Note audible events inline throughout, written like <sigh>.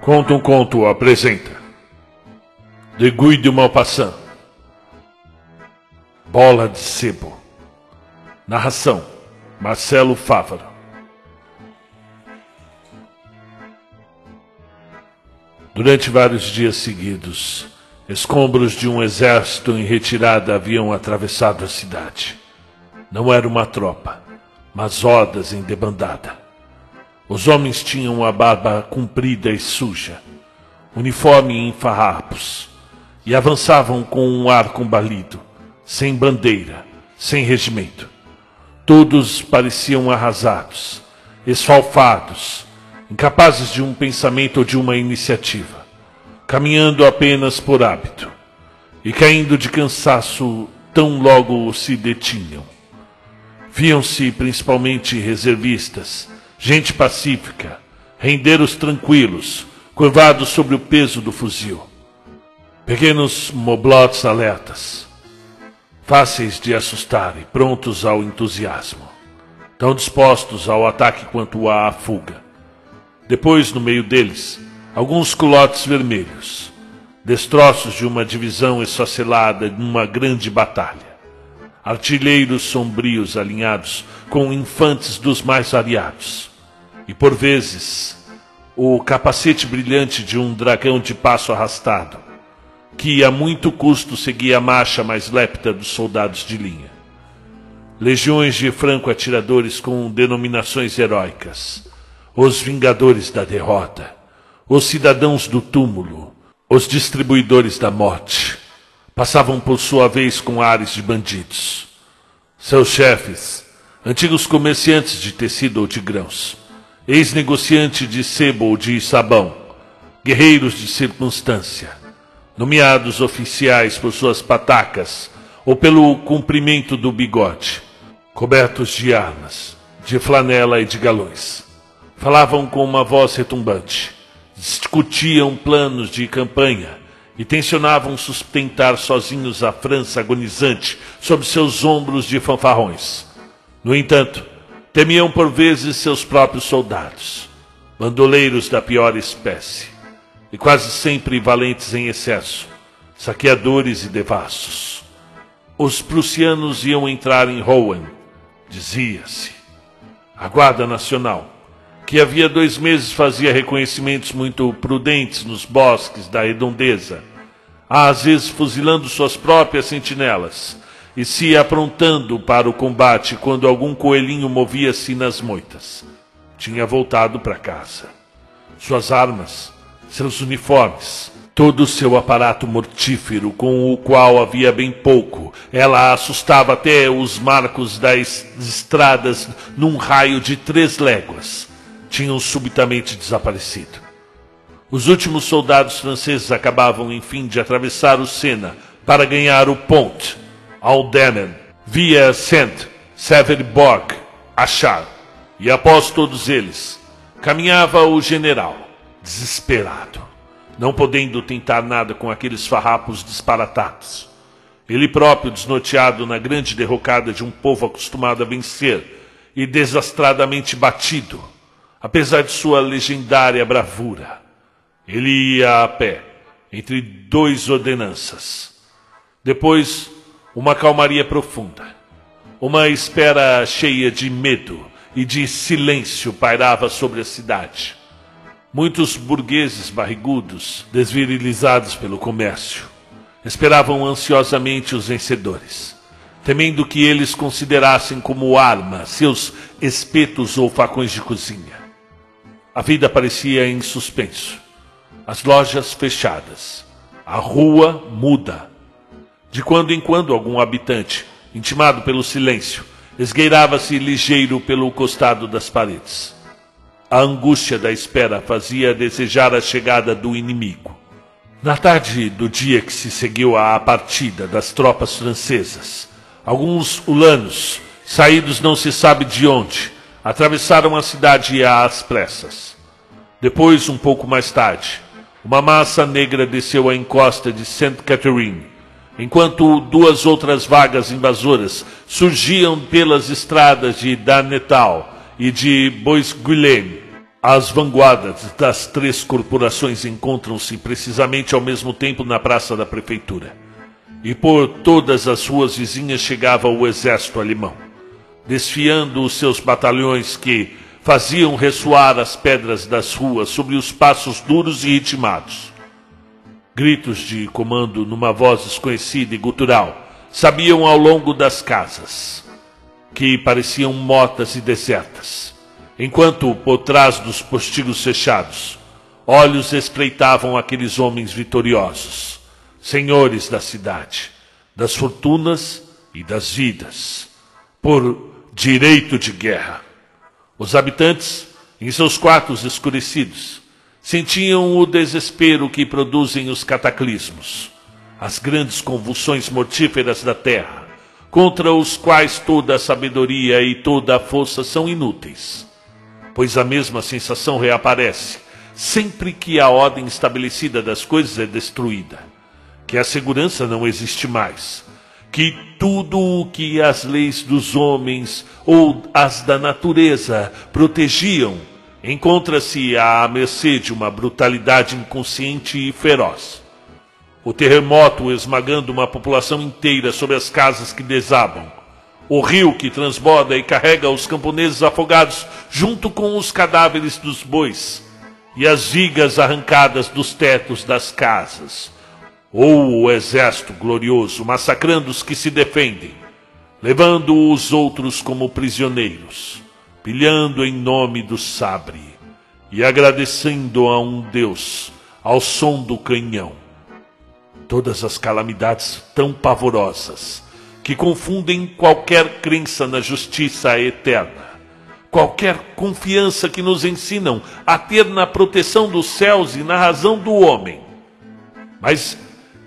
Conta um conto apresenta. De Guy de Maupassant. Bola de Sebo. Narração: Marcelo Fávaro. Durante vários dias seguidos, escombros de um exército em retirada haviam atravessado a cidade. Não era uma tropa, mas hordas em debandada. Os homens tinham a barba comprida e suja, uniforme em farrapos, e avançavam com um ar combalido, sem bandeira, sem regimento. Todos pareciam arrasados, esfalfados, incapazes de um pensamento ou de uma iniciativa, caminhando apenas por hábito, e caindo de cansaço tão logo se detinham. Viam-se principalmente reservistas, gente pacífica, rendeiros tranquilos, curvados sobre o peso do fuzil. Pequenos moblotes alertas, fáceis de assustar e prontos ao entusiasmo, tão dispostos ao ataque quanto à fuga. Depois, no meio deles, alguns culotes vermelhos, destroços de uma divisão esfacelada numa grande batalha. Artilheiros sombrios alinhados com infantes dos mais variados. E por vezes, o capacete brilhante de um dragão de passo arrastado, que a muito custo seguia a marcha mais lépida dos soldados de linha. Legiões de franco-atiradores com denominações heróicas, os vingadores da derrota, os cidadãos do túmulo, os distribuidores da morte, passavam por sua vez com ares de bandidos. Seus chefes, antigos comerciantes de tecido ou de grãos, ex-negociante de sebo ou de sabão, guerreiros de circunstância, nomeados oficiais por suas patacas ou pelo cumprimento do bigode, cobertos de armas, de flanela e de galões. Falavam com uma voz retumbante, discutiam planos de campanha e tensionavam sustentar sozinhos a França agonizante sobre seus ombros de fanfarrões. No entanto, temiam por vezes seus próprios soldados, bandoleiros da pior espécie, e quase sempre valentes em excesso, saqueadores e devassos. Os prussianos iam entrar em Rouen, dizia-se. A Guarda Nacional, que havia dois meses fazia reconhecimentos muito prudentes nos bosques da redondeza, às vezes fuzilando suas próprias sentinelas, e se aprontando para o combate quando algum coelhinho movia-se nas moitas. Tinha voltado para casa. Suas armas, seus uniformes, todo o seu aparato mortífero com o qual havia bem pouco, ela assustava até os marcos das estradas num raio de três léguas, tinham subitamente desaparecido. Os últimos soldados franceses acabavam, enfim, de atravessar o Sena para ganhar o Pont Aldemen, via Saint Severborg, Achar, e após todos eles, caminhava o general, desesperado, não podendo tentar nada com aqueles farrapos disparatados. Ele próprio desnorteado na grande derrocada de um povo acostumado a vencer e desastradamente batido, apesar de sua legendária bravura. Ele ia a pé, entre dois ordenanças. Depois uma calmaria profunda. Uma espera cheia de medo e de silêncio pairava sobre a cidade. Muitos burgueses barrigudos, desvirilizados pelo comércio, esperavam ansiosamente os vencedores, temendo que eles considerassem como arma seus espetos ou facões de cozinha. A vida parecia em suspenso, as lojas fechadas, a rua muda de quando em quando, algum habitante, intimado pelo silêncio, esgueirava-se ligeiro pelo costado das paredes. A angústia da espera fazia desejar a chegada do inimigo. Na tarde do dia que se seguiu à partida das tropas francesas, alguns ulanos, saídos não se sabe de onde, atravessaram a cidade às pressas. Depois, um pouco mais tarde, uma massa negra desceu a encosta de Saint Catherine enquanto duas outras vagas invasoras surgiam pelas estradas de Danetal e de Bois-Guilhem. As vanguardas das três corporações encontram-se precisamente ao mesmo tempo na praça da prefeitura. E por todas as ruas vizinhas chegava o exército alemão, desfiando os seus batalhões que faziam ressoar as pedras das ruas sobre os passos duros e ritmados. Gritos de comando numa voz desconhecida e gutural sabiam ao longo das casas, que pareciam mortas e desertas, enquanto por trás dos postigos fechados, olhos espreitavam aqueles homens vitoriosos, senhores da cidade, das fortunas e das vidas, por direito de guerra. Os habitantes, em seus quartos escurecidos, sentiam o desespero que produzem os cataclismos, as grandes convulsões mortíferas da terra, contra os quais toda a sabedoria e toda a força são inúteis, pois a mesma sensação reaparece sempre que a ordem estabelecida das coisas é destruída, que a segurança não existe mais que tudo o que as leis dos homens ou as da natureza protegiam encontra-se à mercê de uma brutalidade inconsciente e feroz. O terremoto esmagando uma população inteira sobre as casas que desabam. O rio que transborda e carrega os camponeses afogados junto com os cadáveres dos bois. E as vigas arrancadas dos tetos das casas ou o exército glorioso massacrando os que se defendem, levando os outros como prisioneiros, pilhando em nome do sabre e agradecendo a um Deus ao som do canhão. Todas as calamidades tão pavorosas que confundem qualquer crença na justiça eterna, qualquer confiança que nos ensinam a ter na proteção dos céus e na razão do homem. Mas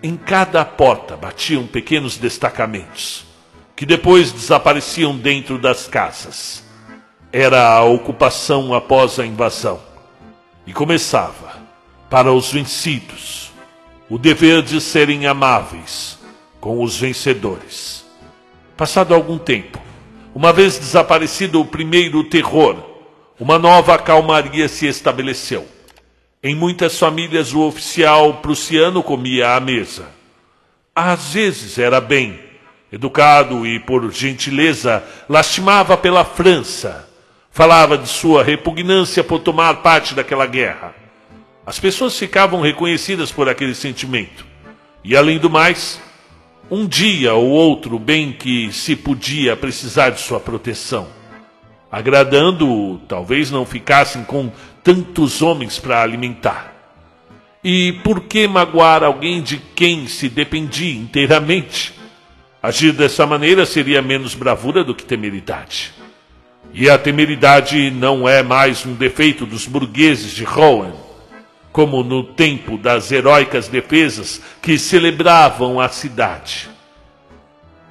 em cada porta batiam pequenos destacamentos, que depois desapareciam dentro das casas. Era a ocupação após a invasão. E começava, para os vencidos, o dever de serem amáveis com os vencedores. Passado algum tempo, uma vez desaparecido o primeiro terror, uma nova calmaria se estabeleceu em muitas famílias, o oficial prussiano comia à mesa. Às vezes era bem, educado e, por gentileza, lastimava pela França. Falava de sua repugnância por tomar parte daquela guerra. As pessoas ficavam reconhecidas por aquele sentimento. E, além do mais, um dia ou outro bem que se podia precisar de sua proteção. Agradando-o, talvez não ficassem com tantos homens para alimentar? E por que magoar alguém de quem se dependia inteiramente? Agir dessa maneira seria menos bravura do que temeridade. E a temeridade não é mais um defeito dos burgueses de Rouen, como no tempo das heróicas defesas que celebravam a cidade.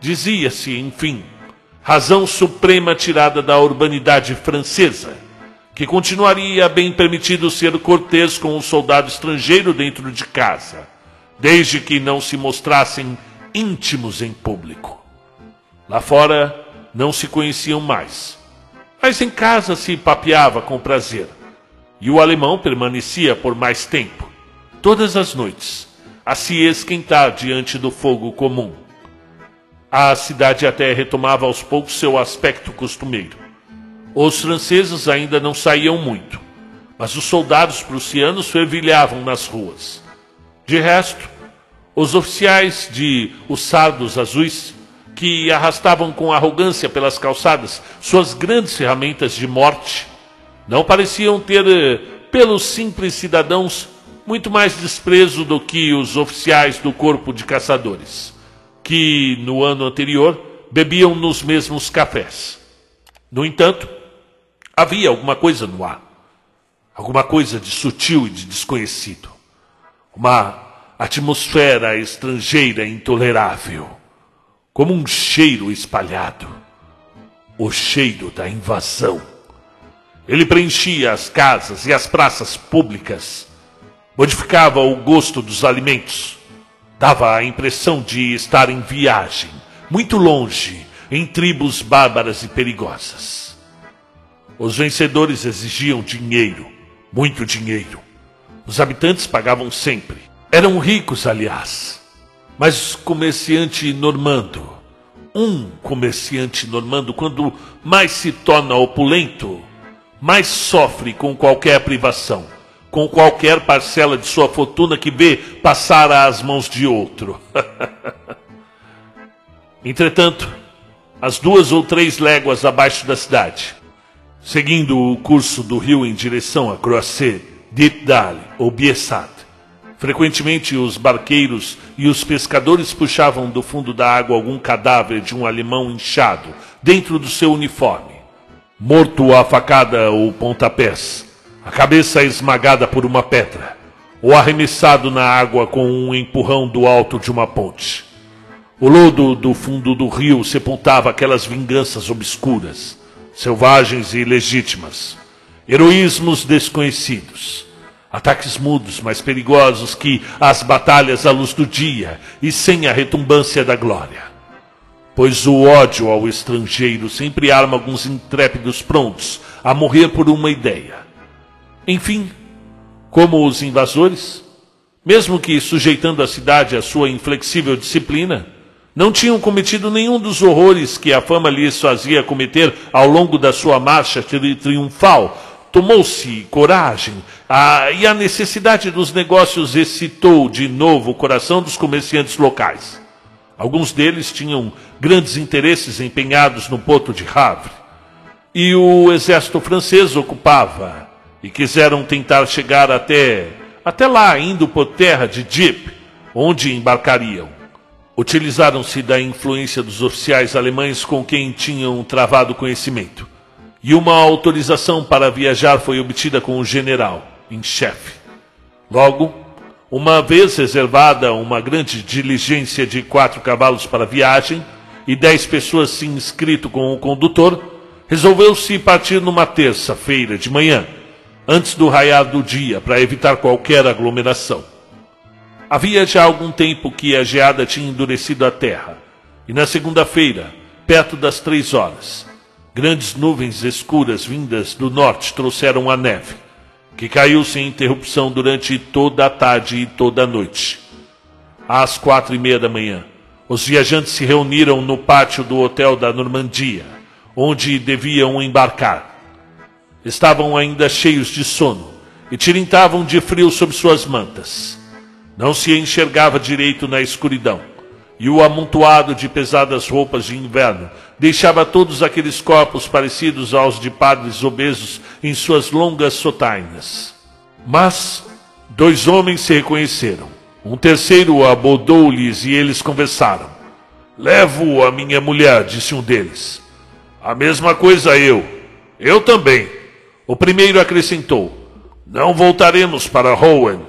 Dizia-se, enfim, razão suprema tirada da urbanidade francesa que continuaria bem permitido ser cortês com um soldado estrangeiro dentro de casa, desde que não se mostrassem íntimos em público. Lá fora não se conheciam mais, mas em casa se papeava com prazer. E o alemão permanecia por mais tempo, todas as noites, a se esquentar diante do fogo comum. A cidade até retomava aos poucos seu aspecto costumeiro os franceses ainda não saíam muito, mas os soldados prussianos fervilhavam nas ruas. De resto, os oficiais de os sardos azuis, que arrastavam com arrogância pelas calçadas suas grandes ferramentas de morte, não pareciam ter, eh, pelos simples cidadãos, muito mais desprezo do que os oficiais do corpo de caçadores, que no ano anterior bebiam nos mesmos cafés. No entanto, Havia alguma coisa no ar, alguma coisa de sutil e de desconhecido, uma atmosfera estrangeira intolerável, como um cheiro espalhado o cheiro da invasão. Ele preenchia as casas e as praças públicas, modificava o gosto dos alimentos, Dava a impressão de estar em viagem, muito longe, em tribos bárbaras e perigosas. Os vencedores exigiam dinheiro, muito dinheiro. Os habitantes pagavam sempre. Eram ricos, aliás. Mas comerciante normando, um comerciante normando, quando mais se torna opulento, mais sofre com qualquer privação, com qualquer parcela de sua fortuna que vê passar às mãos de outro. <laughs> Entretanto, às duas ou três léguas abaixo da cidade, seguindo o curso do rio em direção a Croissé, Dipdal ou Biessat, frequentemente os barqueiros e os pescadores puxavam do fundo da água algum cadáver de um alemão inchado dentro do seu uniforme, morto a facada ou pontapés, a cabeça esmagada por uma pedra, ou arremessado na água com um empurrão do alto de uma ponte. O lodo do fundo do rio sepultava aquelas vinganças obscuras, selvagens e ilegítimas, heroísmos desconhecidos, ataques mudos mais perigosos que as batalhas à luz do dia e sem a retumbância da glória. Pois o ódio ao estrangeiro sempre arma alguns intrépidos prontos a morrer por uma ideia. Enfim, como os invasores, mesmo que sujeitando a cidade à sua inflexível disciplina, não tinham cometido nenhum dos horrores que a fama lhes fazia cometer ao longo da sua marcha triunfal. Tomou-se coragem a, e a necessidade dos negócios excitou de novo o coração dos comerciantes locais. Alguns deles tinham grandes interesses empenhados no porto de Havre. E o exército francês ocupava, e quiseram tentar chegar até, até lá, indo por terra de Dieppe, onde embarcariam. Utilizaram-se da influência dos oficiais alemães com quem tinham travado conhecimento. E uma autorização para viajar foi obtida com o general em chefe. Logo, uma vez reservada uma grande diligência de quatro cavalos para a viagem e dez pessoas se inscrito com o condutor, resolveu-se partir numa terça-feira de manhã, antes do raiar do dia, para evitar qualquer aglomeração. Havia já algum tempo que a geada tinha endurecido a terra, e na segunda-feira, perto das três horas, grandes nuvens escuras vindas do norte trouxeram a neve, que caiu sem interrupção durante toda a tarde e toda a noite. Às quatro e meia da manhã, os viajantes se reuniram no pátio do hotel da Normandia, onde deviam embarcar. Estavam ainda cheios de sono e tirintavam de frio sob suas mantas. Não se enxergava direito na escuridão, e o amontoado de pesadas roupas de inverno deixava todos aqueles corpos parecidos aos de padres obesos em suas longas sotainas. Mas dois homens se reconheceram. Um terceiro abordou-lhes e eles conversaram. Levo a minha mulher, disse um deles. A mesma coisa eu. Eu também. O primeiro acrescentou: Não voltaremos para Rowan.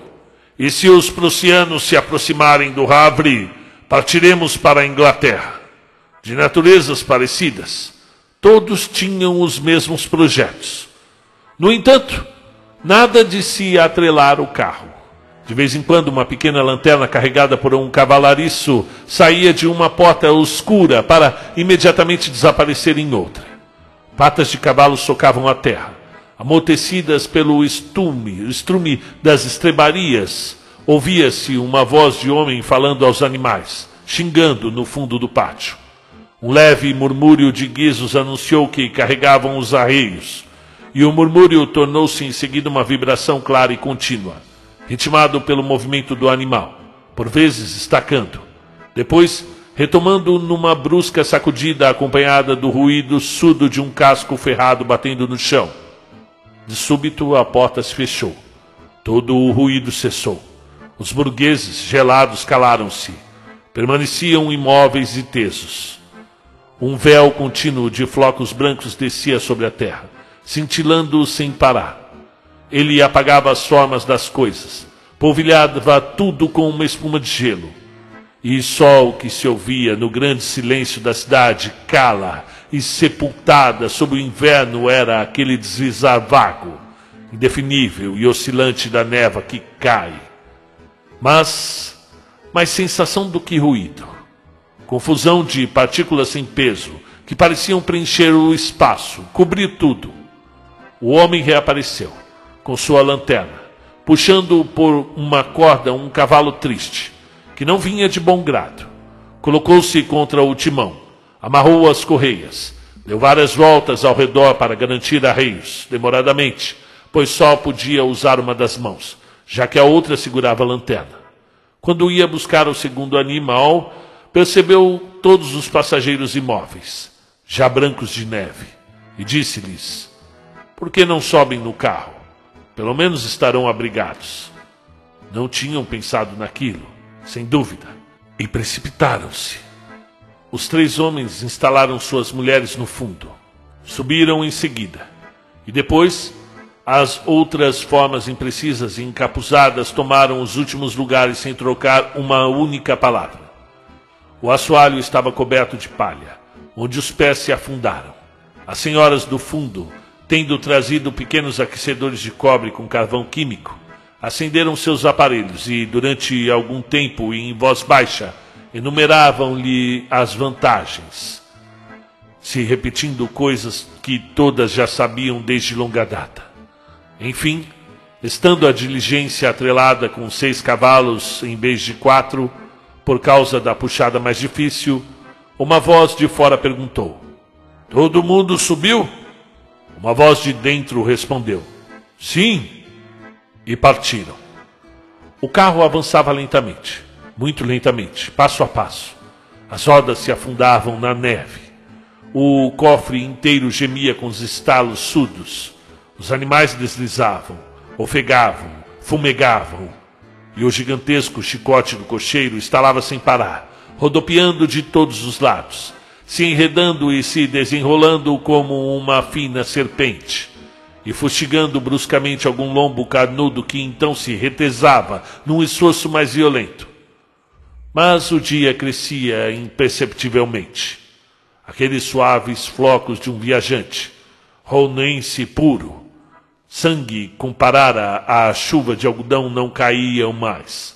E se os prussianos se aproximarem do Havre, partiremos para a Inglaterra. De naturezas parecidas, todos tinham os mesmos projetos. No entanto, nada de se atrelar o carro. De vez em quando, uma pequena lanterna carregada por um cavalariço saía de uma porta escura para imediatamente desaparecer em outra. Patas de cavalo socavam a terra amortecidas pelo estume, estrume das estrebarias, ouvia-se uma voz de homem falando aos animais, xingando no fundo do pátio. Um leve murmúrio de guizos anunciou que carregavam os arreios, e o murmúrio tornou-se em seguida uma vibração clara e contínua, ritmado pelo movimento do animal, por vezes estacando, depois retomando numa brusca sacudida acompanhada do ruído surdo de um casco ferrado batendo no chão de súbito a porta se fechou. Todo o ruído cessou. Os burgueses, gelados, calaram-se. Permaneciam imóveis e tesos. Um véu contínuo de flocos brancos descia sobre a terra, cintilando sem parar. Ele apagava as formas das coisas, polvilhava tudo com uma espuma de gelo. E só o que se ouvia no grande silêncio da cidade, cala, e sepultada sob o inverno era aquele deslizar vago, indefinível e oscilante da neva que cai. Mas mais sensação do que ruído. Confusão de partículas sem peso que pareciam preencher o espaço, cobrir tudo. O homem reapareceu com sua lanterna, puxando por uma corda um cavalo triste, que não vinha de bom grado. Colocou-se contra o timão, amarrou as correias, deu várias voltas ao redor para garantir arreios, demoradamente, pois só podia usar uma das mãos, já que a outra segurava a lanterna. Quando ia buscar o segundo animal, percebeu todos os passageiros imóveis, já brancos de neve, e disse-lhes: Por que não sobem no carro? Pelo menos estarão abrigados. Não tinham pensado naquilo, sem dúvida, e precipitaram-se. Os três homens instalaram suas mulheres no fundo. Subiram em seguida. E depois as outras formas imprecisas e encapuzadas tomaram os últimos lugares sem trocar uma única palavra. O assoalho estava coberto de palha, onde os pés se afundaram. As senhoras do fundo, tendo trazido pequenos aquecedores de cobre com carvão químico, acenderam seus aparelhos e, durante algum tempo e em voz baixa, enumeravam-lhe as vantagens, se repetindo coisas que todas já sabiam desde longa data. Enfim, estando a diligência atrelada com seis cavalos em vez de quatro, por causa da puxada mais difícil, uma voz de fora perguntou: Todo mundo subiu? Uma voz de dentro respondeu: Sim. E partiram. O carro avançava lentamente, muito lentamente, passo a passo. As rodas se afundavam na neve. O cofre inteiro gemia com os estalos surdos. Os animais deslizavam, ofegavam, fumegavam, e o gigantesco chicote do cocheiro estalava sem parar, rodopiando de todos os lados, se enredando e se desenrolando como uma fina serpente, e fustigando bruscamente algum lombo carnudo que então se retesava num esforço mais violento. Mas o dia crescia imperceptivelmente. Aqueles suaves flocos de um viajante, ronense puro, Sangue comparara à chuva de algodão não caíam mais.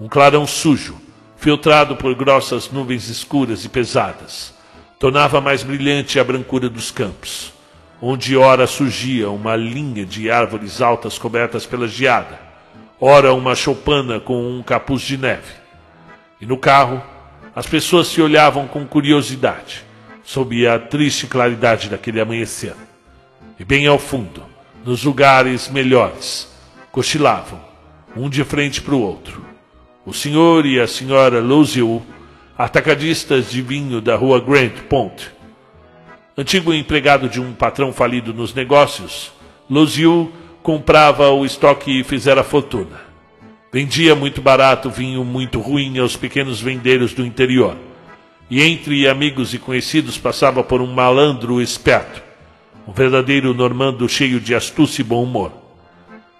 Um clarão sujo, filtrado por grossas nuvens escuras e pesadas, tornava mais brilhante a brancura dos campos, onde ora surgia uma linha de árvores altas cobertas pela geada, ora uma choupana com um capuz de neve. E no carro, as pessoas se olhavam com curiosidade, sob a triste claridade daquele amanhecer. E bem ao fundo, nos lugares melhores. Cochilavam, um de frente para o outro. O senhor e a senhora Luziu, atacadistas de vinho da rua Grant Pont. Antigo empregado de um patrão falido nos negócios, Luziu comprava o estoque e fizera fortuna. Vendia muito barato vinho muito ruim aos pequenos vendeiros do interior. E entre amigos e conhecidos passava por um malandro esperto um verdadeiro normando cheio de astúcia e bom humor.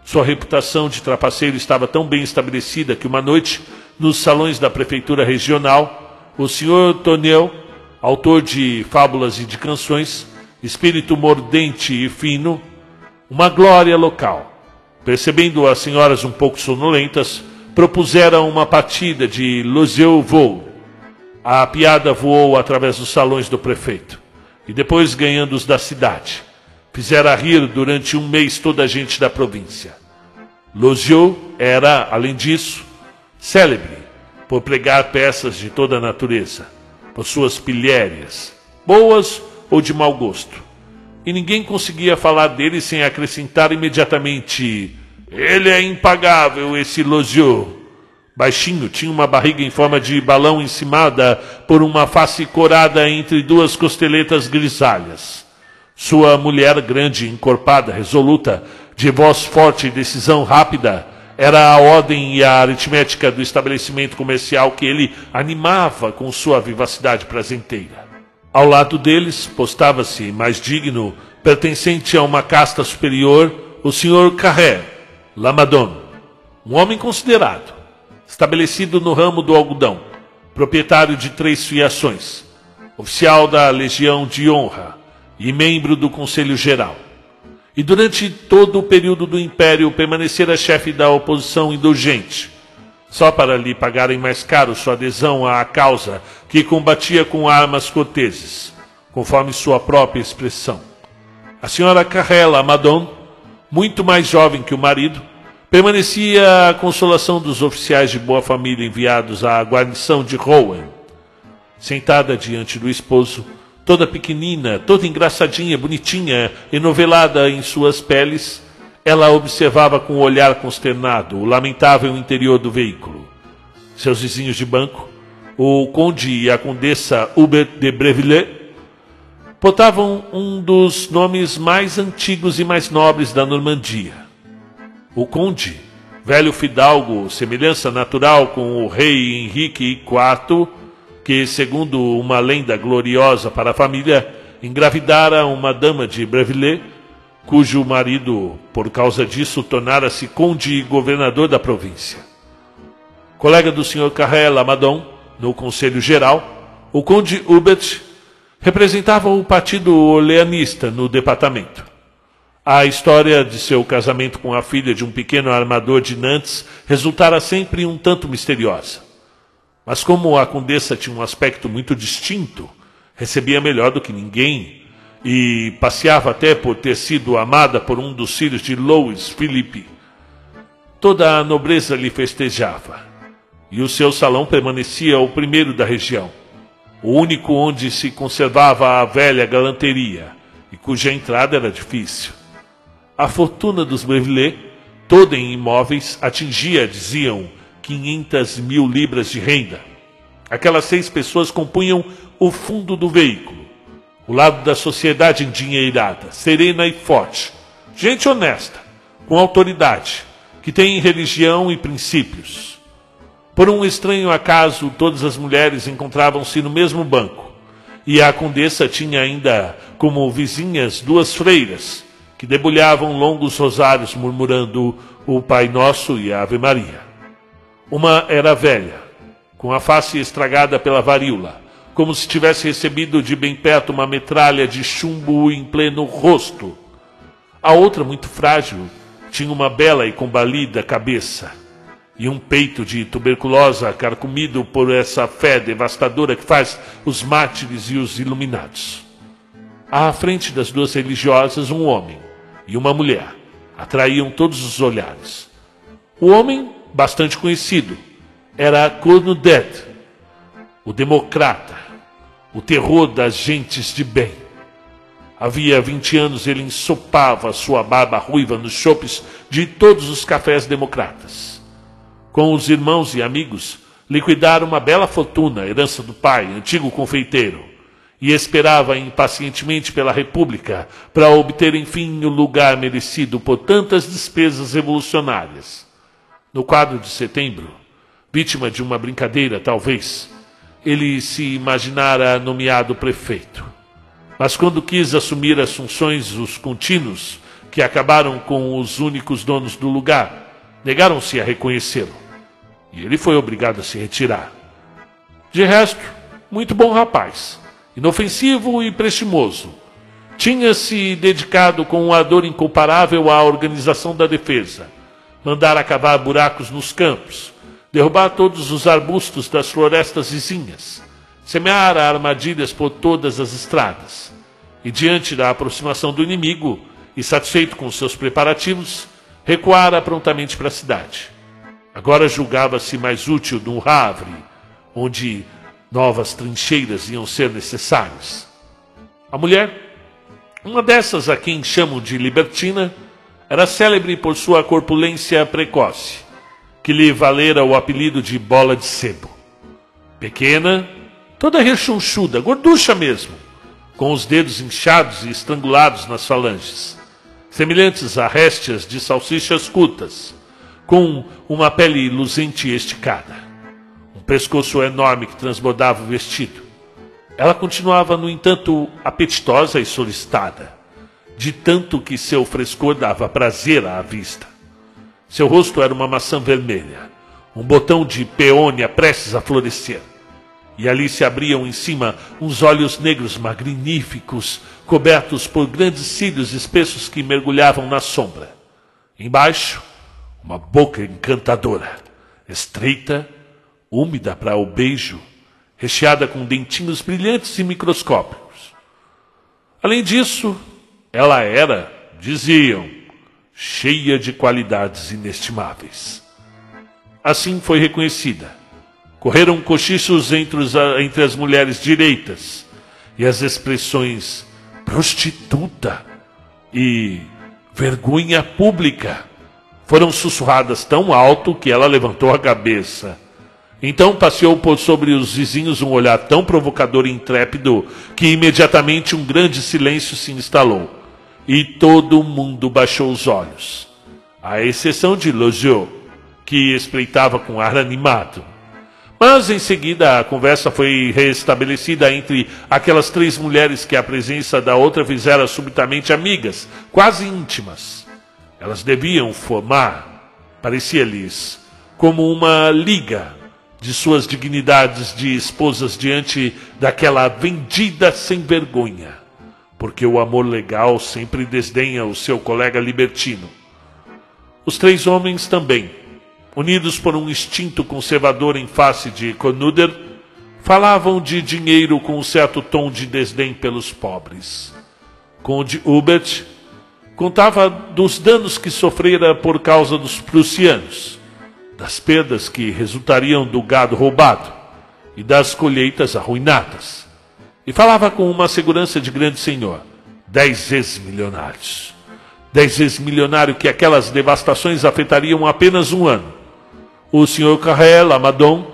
Sua reputação de trapaceiro estava tão bem estabelecida que uma noite, nos salões da prefeitura regional, o senhor Tonel, autor de fábulas e de canções, espírito mordente e fino, uma glória local, percebendo as senhoras um pouco sonolentas, propuseram uma partida de Loseu Voo. A piada voou através dos salões do prefeito e depois ganhando os da cidade. Fizera rir durante um mês toda a gente da província. Losiot era, além disso, célebre por pregar peças de toda a natureza, por suas pilhérias, boas ou de mau gosto. E ninguém conseguia falar dele sem acrescentar imediatamente: Ele é impagável, esse Losiot. Baixinho, tinha uma barriga em forma de balão encimada por uma face corada entre duas costeletas grisalhas. Sua mulher grande, encorpada, resoluta, de voz forte e decisão rápida, era a ordem e a aritmética do estabelecimento comercial que ele animava com sua vivacidade prazenteira. Ao lado deles, postava-se, mais digno, pertencente a uma casta superior, o senhor Carré, Lamadon, um homem considerado, estabelecido no ramo do algodão, proprietário de três fiações, oficial da Legião de Honra e membro do Conselho Geral. E durante todo o período do Império permanecera chefe da oposição indulgente, só para lhe pagarem mais caro sua adesão à causa que combatia com armas corteses, conforme sua própria expressão. A senhora Carrela Amadon, muito mais jovem que o marido, permanecia a consolação dos oficiais de boa família enviados à guarnição de Rowan. Sentada diante do esposo, toda pequenina, toda engraçadinha, bonitinha, enovelada em suas peles, ela observava com um olhar consternado o lamentável interior do veículo. Seus vizinhos de banco, o conde e a condessa Hubert de Brevillers, portavam um dos nomes mais antigos e mais nobres da Normandia. O conde, velho fidalgo, semelhança natural com o rei Henrique IV, que, segundo uma lenda gloriosa para a família, engravidara uma dama de Brevillers, cujo marido, por causa disso, tornara-se conde e governador da província. Colega do Sr. Carrel Amadon, no Conselho Geral, o conde Hubert representava o partido oleanista no departamento. A história de seu casamento com a filha de um pequeno armador de Nantes resultara sempre um tanto misteriosa. Mas como a condessa tinha um aspecto muito distinto, recebia melhor do que ninguém e passeava até por ter sido amada por um dos filhos de Louis Philippe. Toda a nobreza lhe festejava, e o seu salão permanecia o primeiro da região, o único onde se conservava a velha galanteria, e cuja entrada era difícil. A fortuna dos Brevillers, toda em imóveis, atingia, diziam, 500 mil libras de renda. Aquelas seis pessoas compunham o fundo do veículo o lado da sociedade endinheirada, serena e forte, gente honesta, com autoridade, que tem religião e princípios. Por um estranho acaso, todas as mulheres encontravam-se no mesmo banco, e a condessa tinha ainda como vizinhas duas freiras, que debulhavam longos rosários murmurando o Pai Nosso e a Ave Maria. Uma era velha, com a face estragada pela varíola, como se tivesse recebido de bem perto uma metralha de chumbo em pleno rosto. A outra, muito frágil, tinha uma bela e combalida cabeça e um peito de tuberculosa carcomido por essa fé devastadora que faz os mártires e os iluminados. À frente das duas religiosas, um homem e uma mulher atraíam todos os olhares. O homem, bastante conhecido, era Cornudet, o democrata, o terror das gentes de bem. Havia vinte anos ele ensopava sua barba ruiva nos chopes de todos os cafés democratas. Com os irmãos e amigos, liquidaram uma bela fortuna, herança do pai, antigo confeiteiro, e esperava impacientemente pela República para obter enfim o lugar merecido por tantas despesas revolucionárias. No quadro de setembro, vítima de uma brincadeira, talvez, ele se imaginara nomeado prefeito. Mas quando quis assumir as funções os contínuos, que acabaram com os únicos donos do lugar, negaram-se a reconhecê-lo. E ele foi obrigado a se retirar. De resto, muito bom rapaz, inofensivo e prestimoso. Tinha-se dedicado com um ardor incomparável à organização da defesa, mandara cavar buracos nos campos, derrubar todos os arbustos das florestas vizinhas, semear armadilhas por todas as estradas. E diante da aproximação do inimigo, e satisfeito com seus preparativos, recuara prontamente para a cidade. Agora julgava-se mais útil num Havre, onde novas trincheiras iam ser necessárias. A mulher, uma dessas a quem chamam de libertina, era célebre por sua corpulência precoce que lhe valera o apelido de bola de sebo. Pequena, toda rechonchuda, gorducha mesmo, com os dedos inchados e estrangulados nas falanges, semelhantes a réstias de salsichas curtas, com uma pele luzente e esticada, um pescoço enorme que transbordava o vestido. Ela continuava, no entanto, apetitosa e solicitada, de tanto que seu frescor dava prazer à vista. Seu rosto era uma maçã vermelha, um botão de peônia prestes a florescer. E ali se abriam em cima uns olhos negros magníficos, cobertos por grandes cílios espessos que mergulhavam na sombra. Embaixo, uma boca encantadora, estreita, úmida para o beijo, recheada com dentinhos brilhantes e microscópicos. Além disso, ela era, diziam, cheia de qualidades inestimáveis. Assim foi reconhecida. Correram cochichos entre, os, entre as mulheres direitas e as expressões prostituta e vergonha pública foram sussurradas tão alto que ela levantou a cabeça. Então passeou por sobre os vizinhos um olhar tão provocador e intrépido que imediatamente um grande silêncio se instalou e todo mundo baixou os olhos, à exceção de Lojot, que espreitava com ar animado. Mas em seguida a conversa foi restabelecida entre aquelas três mulheres que a presença da outra fizera subitamente amigas, quase íntimas. Elas deviam formar, parecia-lhes, como uma liga de suas dignidades de esposas diante daquela vendida sem vergonha, porque o amor legal sempre desdenha o seu colega libertino. Os três homens também unidos por um instinto conservador em face de Conuder, falavam de dinheiro com um certo tom de desdém pelos pobres. Conde Hubert contava dos danos que sofrera por causa dos prussianos, das perdas que resultariam do gado roubado e das colheitas arruinadas. E falava com uma segurança de grande senhor, dez vezes milionários. Dez vezes milionário que aquelas devastações afetariam apenas um ano o senhor Carrel Amadon,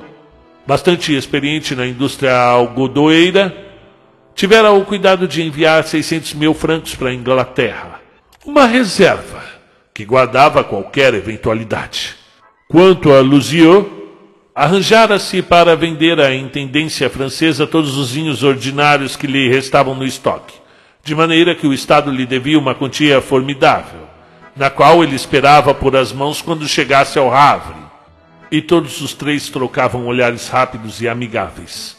bastante experiente na indústria algodoeira, tivera o cuidado de enviar 600 mil francos para a Inglaterra. Uma reserva que guardava qualquer eventualidade. Quanto a Luziot, arranjara-se para vender à intendência francesa todos os vinhos ordinários que lhe restavam no estoque, de maneira que o Estado lhe devia uma quantia formidável, na qual ele esperava por as mãos quando chegasse ao Havre e todos os três trocavam olhares rápidos e amigáveis.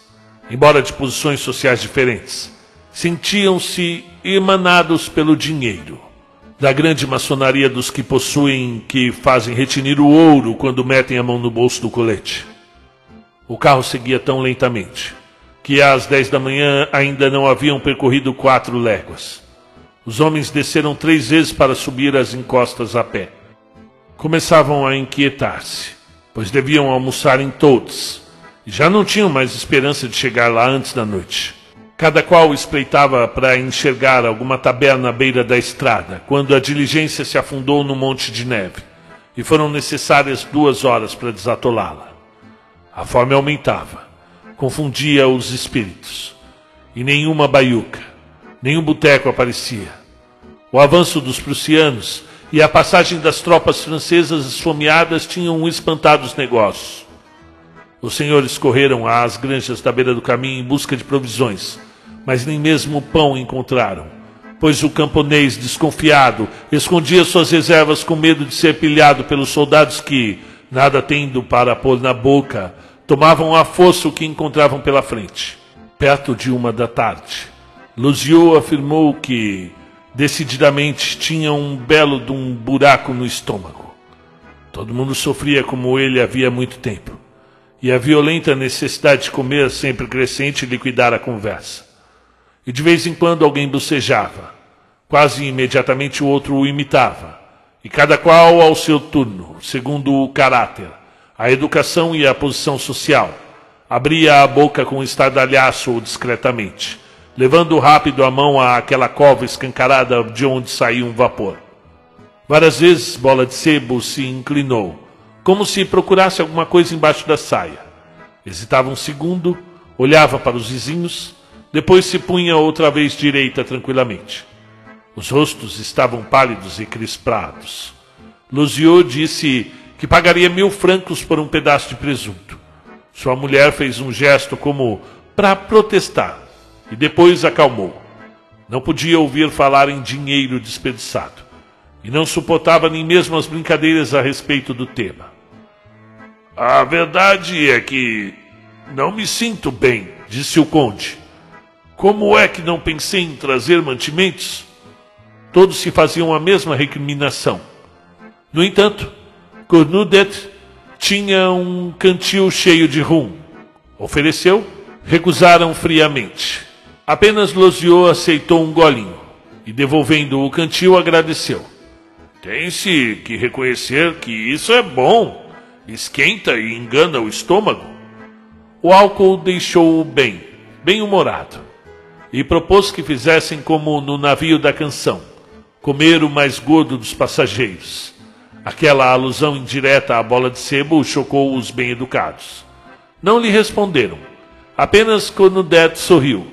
Embora de posições sociais diferentes, sentiam-se emanados pelo dinheiro. Da grande maçonaria dos que possuem, que fazem retinir o ouro quando metem a mão no bolso do colete. O carro seguia tão lentamente que às dez da manhã ainda não haviam percorrido quatro léguas. Os homens desceram três vezes para subir as encostas a pé. Começavam a inquietar-se pois deviam almoçar em todos, e já não tinham mais esperança de chegar lá antes da noite. Cada qual espreitava para enxergar alguma taberna à beira da estrada, quando a diligência se afundou no monte de neve, e foram necessárias duas horas para desatolá-la. A fome aumentava, confundia os espíritos, e nenhuma baiuca, nenhum boteco aparecia. O avanço dos prussianos e a passagem das tropas francesas esfomeadas tinham espantado os negócios. Os senhores correram às granjas da beira do caminho em busca de provisões, mas nem mesmo pão encontraram, pois o camponês, desconfiado, escondia suas reservas com medo de ser pilhado pelos soldados que, nada tendo para pôr na boca, tomavam a força o que encontravam pela frente. Perto de uma da tarde, Luziot afirmou que decididamente tinha um belo de um buraco no estômago. Todo mundo sofria como ele havia muito tempo, e a violenta necessidade de comer sempre crescente liquidara a conversa. E de vez em quando alguém bocejava, quase imediatamente o outro o imitava, e cada qual ao seu turno, segundo o caráter, a educação e a posição social, abria a boca com estardalhaço ou discretamente levando rápido a mão àquela cova escancarada de onde saía um vapor. Várias vezes Bola de Sebo se inclinou, como se procurasse alguma coisa embaixo da saia. Hesitava um segundo, olhava para os vizinhos, depois se punha outra vez direita tranquilamente. Os rostos estavam pálidos e crispados. Luziot disse que pagaria mil francos por um pedaço de presunto. Sua mulher fez um gesto como para protestar e depois acalmou. Não podia ouvir falar em dinheiro desperdiçado e não suportava nem mesmo as brincadeiras a respeito do tema. A verdade é que não me sinto bem, disse o conde. Como é que não pensei em trazer mantimentos? Todos se faziam a mesma recriminação. No entanto, Cornudet tinha um cantil cheio de rum. Ofereceu, recusaram friamente. Apenas Losiot aceitou um golinho e, devolvendo o cantil, agradeceu. Tem-se que reconhecer que isso é bom. Esquenta e engana o estômago. O álcool deixou-o bem, bem-humorado, e propôs que fizessem como no navio da canção, comer o mais gordo dos passageiros. Aquela alusão indireta à bola de sebo chocou os bem-educados. Não lhe responderam. Apenas Cornudet sorriu.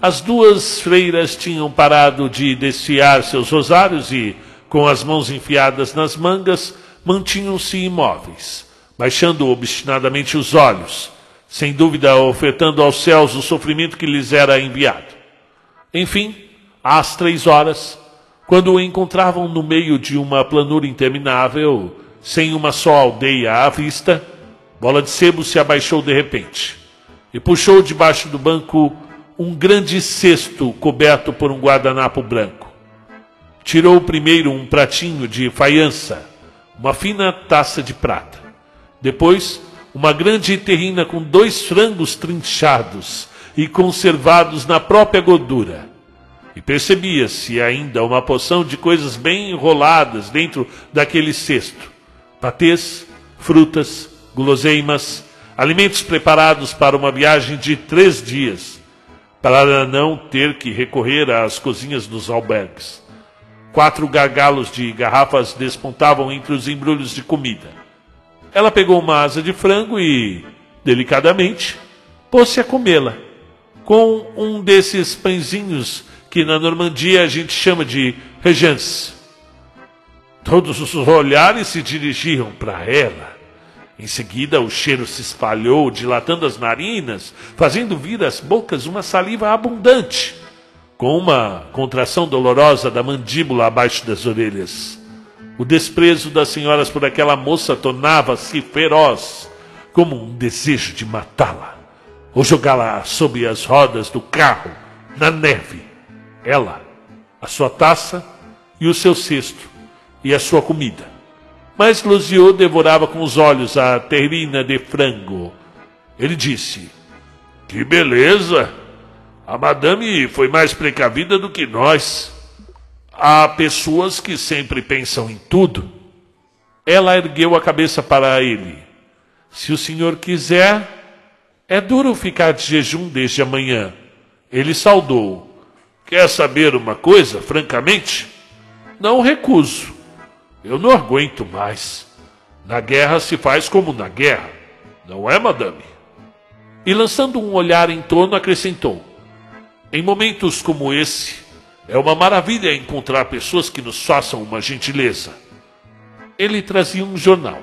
As duas freiras tinham parado de desfiar seus rosários e, com as mãos enfiadas nas mangas, mantinham-se imóveis, baixando obstinadamente os olhos, sem dúvida ofertando aos céus o sofrimento que lhes era enviado. Enfim, às três horas, quando o encontravam no meio de uma planura interminável, sem uma só aldeia à vista, Bola de Sebo se abaixou de repente e puxou debaixo do banco um grande cesto coberto por um guardanapo branco. Tirou primeiro um pratinho de faiança, uma fina taça de prata. Depois, uma grande terrina com dois frangos trinchados e conservados na própria gordura. E percebia-se ainda uma porção de coisas bem enroladas dentro daquele cesto: patês, frutas, guloseimas, alimentos preparados para uma viagem de três dias, para não ter que recorrer às cozinhas dos albergues. Quatro gargalos de garrafas despontavam entre os embrulhos de comida. Ela pegou uma asa de frango e, delicadamente, pôs-se a comê-la, com um desses pãezinhos que na Normandia a gente chama de regence. Todos os olhares se dirigiam para ela. Em seguida, o cheiro se espalhou, dilatando as narinas, fazendo vir às bocas uma saliva abundante com uma contração dolorosa da mandíbula abaixo das orelhas. O desprezo das senhoras por aquela moça tornava-se feroz, como um desejo de matá-la, ou jogá-la sob as rodas do carro, na neve. Ela, a sua taça e o seu cesto, e a sua comida. Mas Luziot devorava com os olhos a terrina de frango. Ele disse: Que beleza! A madame foi mais precavida do que nós. Há pessoas que sempre pensam em tudo. Ela ergueu a cabeça para ele. Se o senhor quiser, é duro ficar de jejum desde amanhã. Ele saudou. Quer saber uma coisa, francamente? Não recuso. Eu não aguento mais. Na guerra se faz como na guerra, não é, madame? E lançando um olhar em torno, acrescentou: em momentos como esse, é uma maravilha encontrar pessoas que nos façam uma gentileza. Ele trazia um jornal,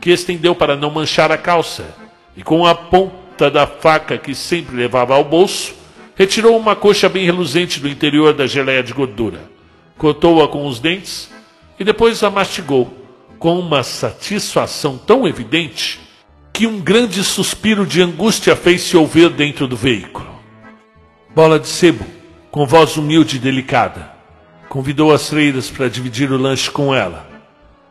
que estendeu para não manchar a calça, e com a ponta da faca que sempre levava ao bolso, retirou uma coxa bem reluzente do interior da geleia de gordura, cortou-a com os dentes e depois a mastigou, com uma satisfação tão evidente que um grande suspiro de angústia fez-se ouvir dentro do veículo. Bola de Sebo, com voz humilde e delicada, convidou as freiras para dividir o lanche com ela.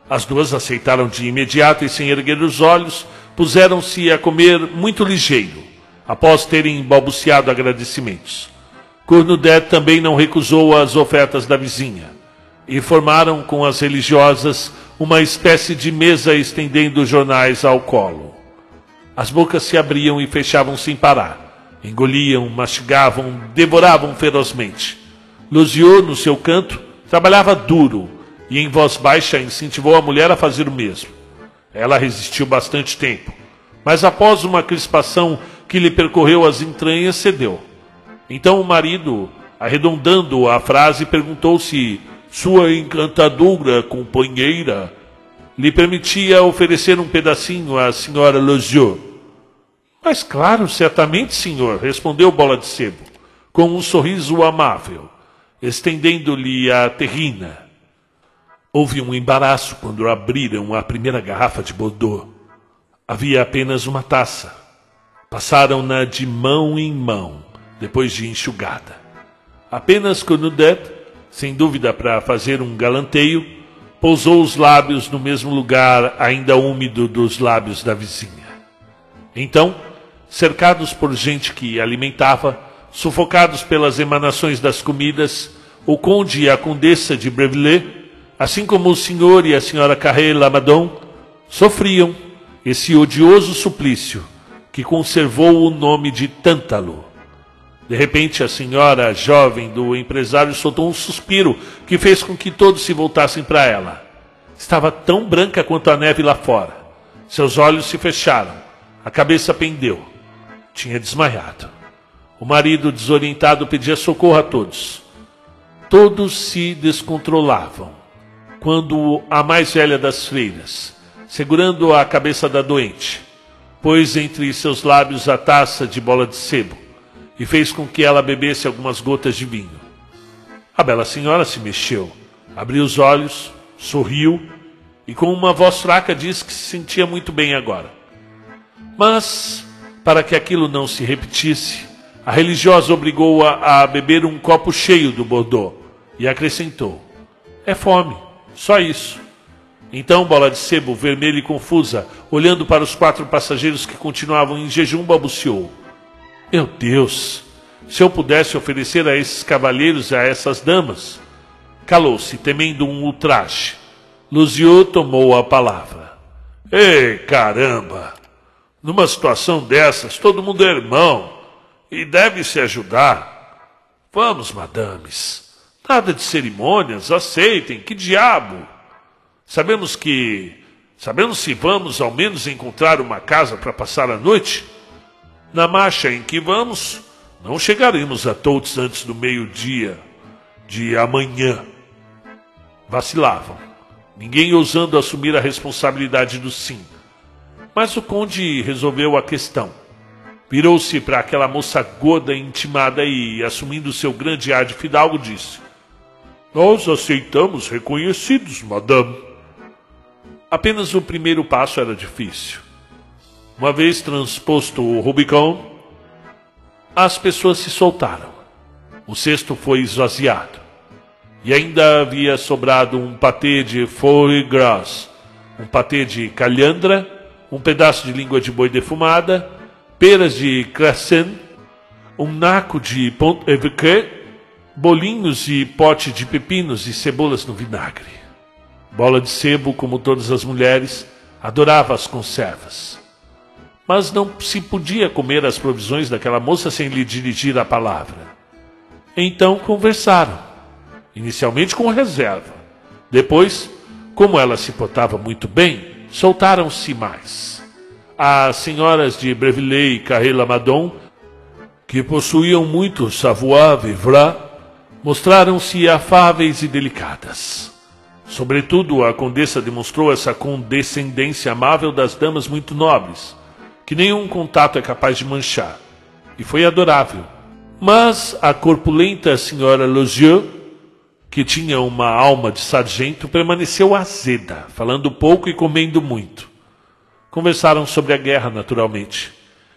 As duas aceitaram de imediato e, sem erguer os olhos, puseram-se a comer muito ligeiro, após terem balbuciado agradecimentos. Cornudet também não recusou as ofertas da vizinha, e formaram com as religiosas uma espécie de mesa estendendo jornais ao colo. As bocas se abriam e fechavam sem parar Engoliam, mastigavam, devoravam ferozmente. Luziot, no seu canto, trabalhava duro e em voz baixa incentivou a mulher a fazer o mesmo. Ela resistiu bastante tempo, mas após uma crispação que lhe percorreu as entranhas, cedeu. Então o marido, arredondando a frase, perguntou se sua encantadora companheira lhe permitia oferecer um pedacinho à senhora Loziot. Mas claro, certamente, senhor, respondeu Bola de Sebo, com um sorriso amável, estendendo-lhe a terrina. Houve um embaraço quando abriram a primeira garrafa de Bordeaux. Havia apenas uma taça. Passaram-na de mão em mão, depois de enxugada. Apenas Cornudet, sem dúvida para fazer um galanteio, pousou os lábios no mesmo lugar ainda úmido dos lábios da vizinha. Então, cercados por gente que alimentava, sufocados pelas emanações das comidas, o conde e a condessa de Brevillers, assim como o senhor e a senhora Carré Lamadon, sofriam esse odioso suplício que conservou o nome de Tântalo. De repente, a senhora jovem do empresário soltou um suspiro que fez com que todos se voltassem para ela. Estava tão branca quanto a neve lá fora. Seus olhos se fecharam, a cabeça pendeu. Tinha desmaiado. O marido, desorientado, pedia socorro a todos. Todos se descontrolavam. Quando a mais velha das freiras, segurando a cabeça da doente, pôs entre seus lábios a taça de bola de sebo e fez com que ela bebesse algumas gotas de vinho. A bela senhora se mexeu, abriu os olhos, sorriu e com uma voz fraca disse que se sentia muito bem agora. Mas, para que aquilo não se repetisse, a religiosa obrigou-a a beber um copo cheio do Bordeaux e acrescentou: É fome, só isso. Então, bola de sebo, vermelha e confusa, olhando para os quatro passageiros que continuavam em jejum, balbuciou: Meu Deus, se eu pudesse oferecer a esses cavalheiros e a essas damas. Calou-se, temendo um ultraje. Luziu tomou a palavra. Ei, caramba! Numa situação dessas, todo mundo é irmão e deve se ajudar. Vamos, madames. Nada de cerimônias, aceitem. Que diabo! Sabemos que. Sabemos se vamos ao menos encontrar uma casa para passar a noite? Na marcha em que vamos, não chegaremos a todos antes do meio-dia de amanhã. Vacilavam, ninguém ousando assumir a responsabilidade do sim. Mas o conde resolveu a questão. Virou-se para aquela moça gorda intimada e, assumindo seu grande ar de fidalgo, disse: Nós aceitamos reconhecidos, madame. Apenas o primeiro passo era difícil. Uma vez transposto o Rubicon, as pessoas se soltaram. O cesto foi esvaziado. E ainda havia sobrado um patê de foie gras, um patê de calhandra, um pedaço de língua de boi defumada, peras de crescent, um naco de pont évêque, bolinhos e pote de pepinos e cebolas no vinagre. Bola de sebo, como todas as mulheres, adorava as conservas. Mas não se podia comer as provisões daquela moça sem lhe dirigir a palavra. Então conversaram, inicialmente com reserva. Depois, como ela se portava muito bem, soltaram-se mais. As senhoras de Brevillers e Carré-Lamadon, que possuíam muito savoir-vivre, mostraram-se afáveis e delicadas. Sobretudo, a condessa demonstrou essa condescendência amável das damas muito nobres, que nenhum contato é capaz de manchar, e foi adorável. Mas a corpulenta senhora Lozieux, que tinha uma alma de sargento, permaneceu azeda, falando pouco e comendo muito. Conversaram sobre a guerra, naturalmente.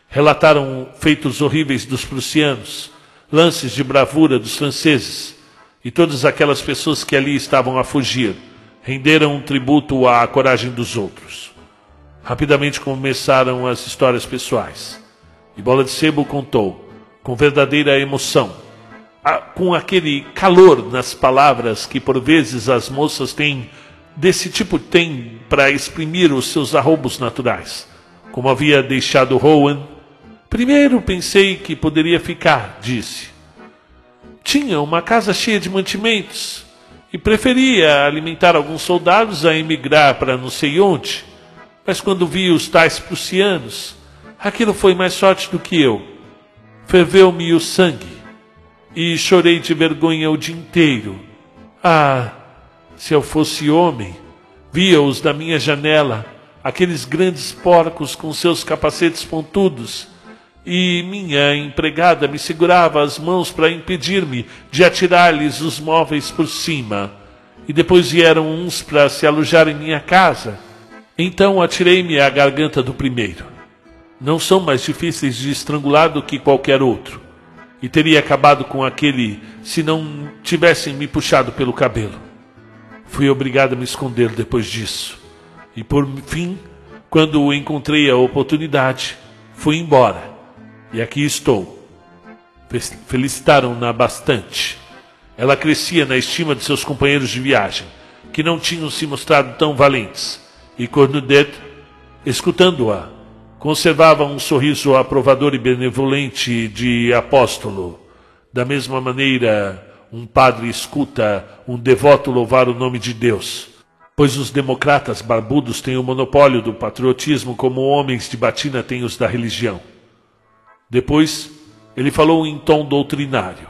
Relataram feitos horríveis dos prussianos, lances de bravura dos franceses, e todas aquelas pessoas que ali estavam a fugir renderam um tributo à coragem dos outros. Rapidamente começaram as histórias pessoais. E Bola de Sebo contou, com verdadeira emoção, com aquele calor nas palavras que por vezes as moças têm, desse tipo têm para exprimir os seus arrobos naturais. Como havia deixado Rowan, primeiro pensei que poderia ficar, disse tinha uma casa cheia de mantimentos e preferia alimentar alguns soldados a emigrar para não sei onde. Mas quando vi os tais prussianos, aquilo foi mais sorte do que eu. Ferveu-me o sangue e chorei de vergonha o dia inteiro. Ah, se eu fosse homem, via-os da minha janela, aqueles grandes porcos com seus capacetes pontudos e minha empregada me segurava as mãos para impedir-me de atirar-lhes os móveis por cima. E depois vieram uns para se alojar em minha casa. Então atirei-me à garganta do primeiro. Não são mais difíceis de estrangular do que qualquer outro. E teria acabado com aquele se não tivessem me puxado pelo cabelo. Fui obrigado a me esconder depois disso. E por fim, quando encontrei a oportunidade, fui embora. E aqui estou. Felicitaram-na bastante. Ela crescia na estima de seus companheiros de viagem, que não tinham se mostrado tão valentes. E Cornudet, escutando-a, conservava um sorriso aprovador e benevolente de apóstolo. Da mesma maneira, um padre escuta um devoto louvar o nome de Deus, pois os democratas barbudos têm o monopólio do patriotismo como homens de batina têm os da religião. Depois, ele falou em tom doutrinário,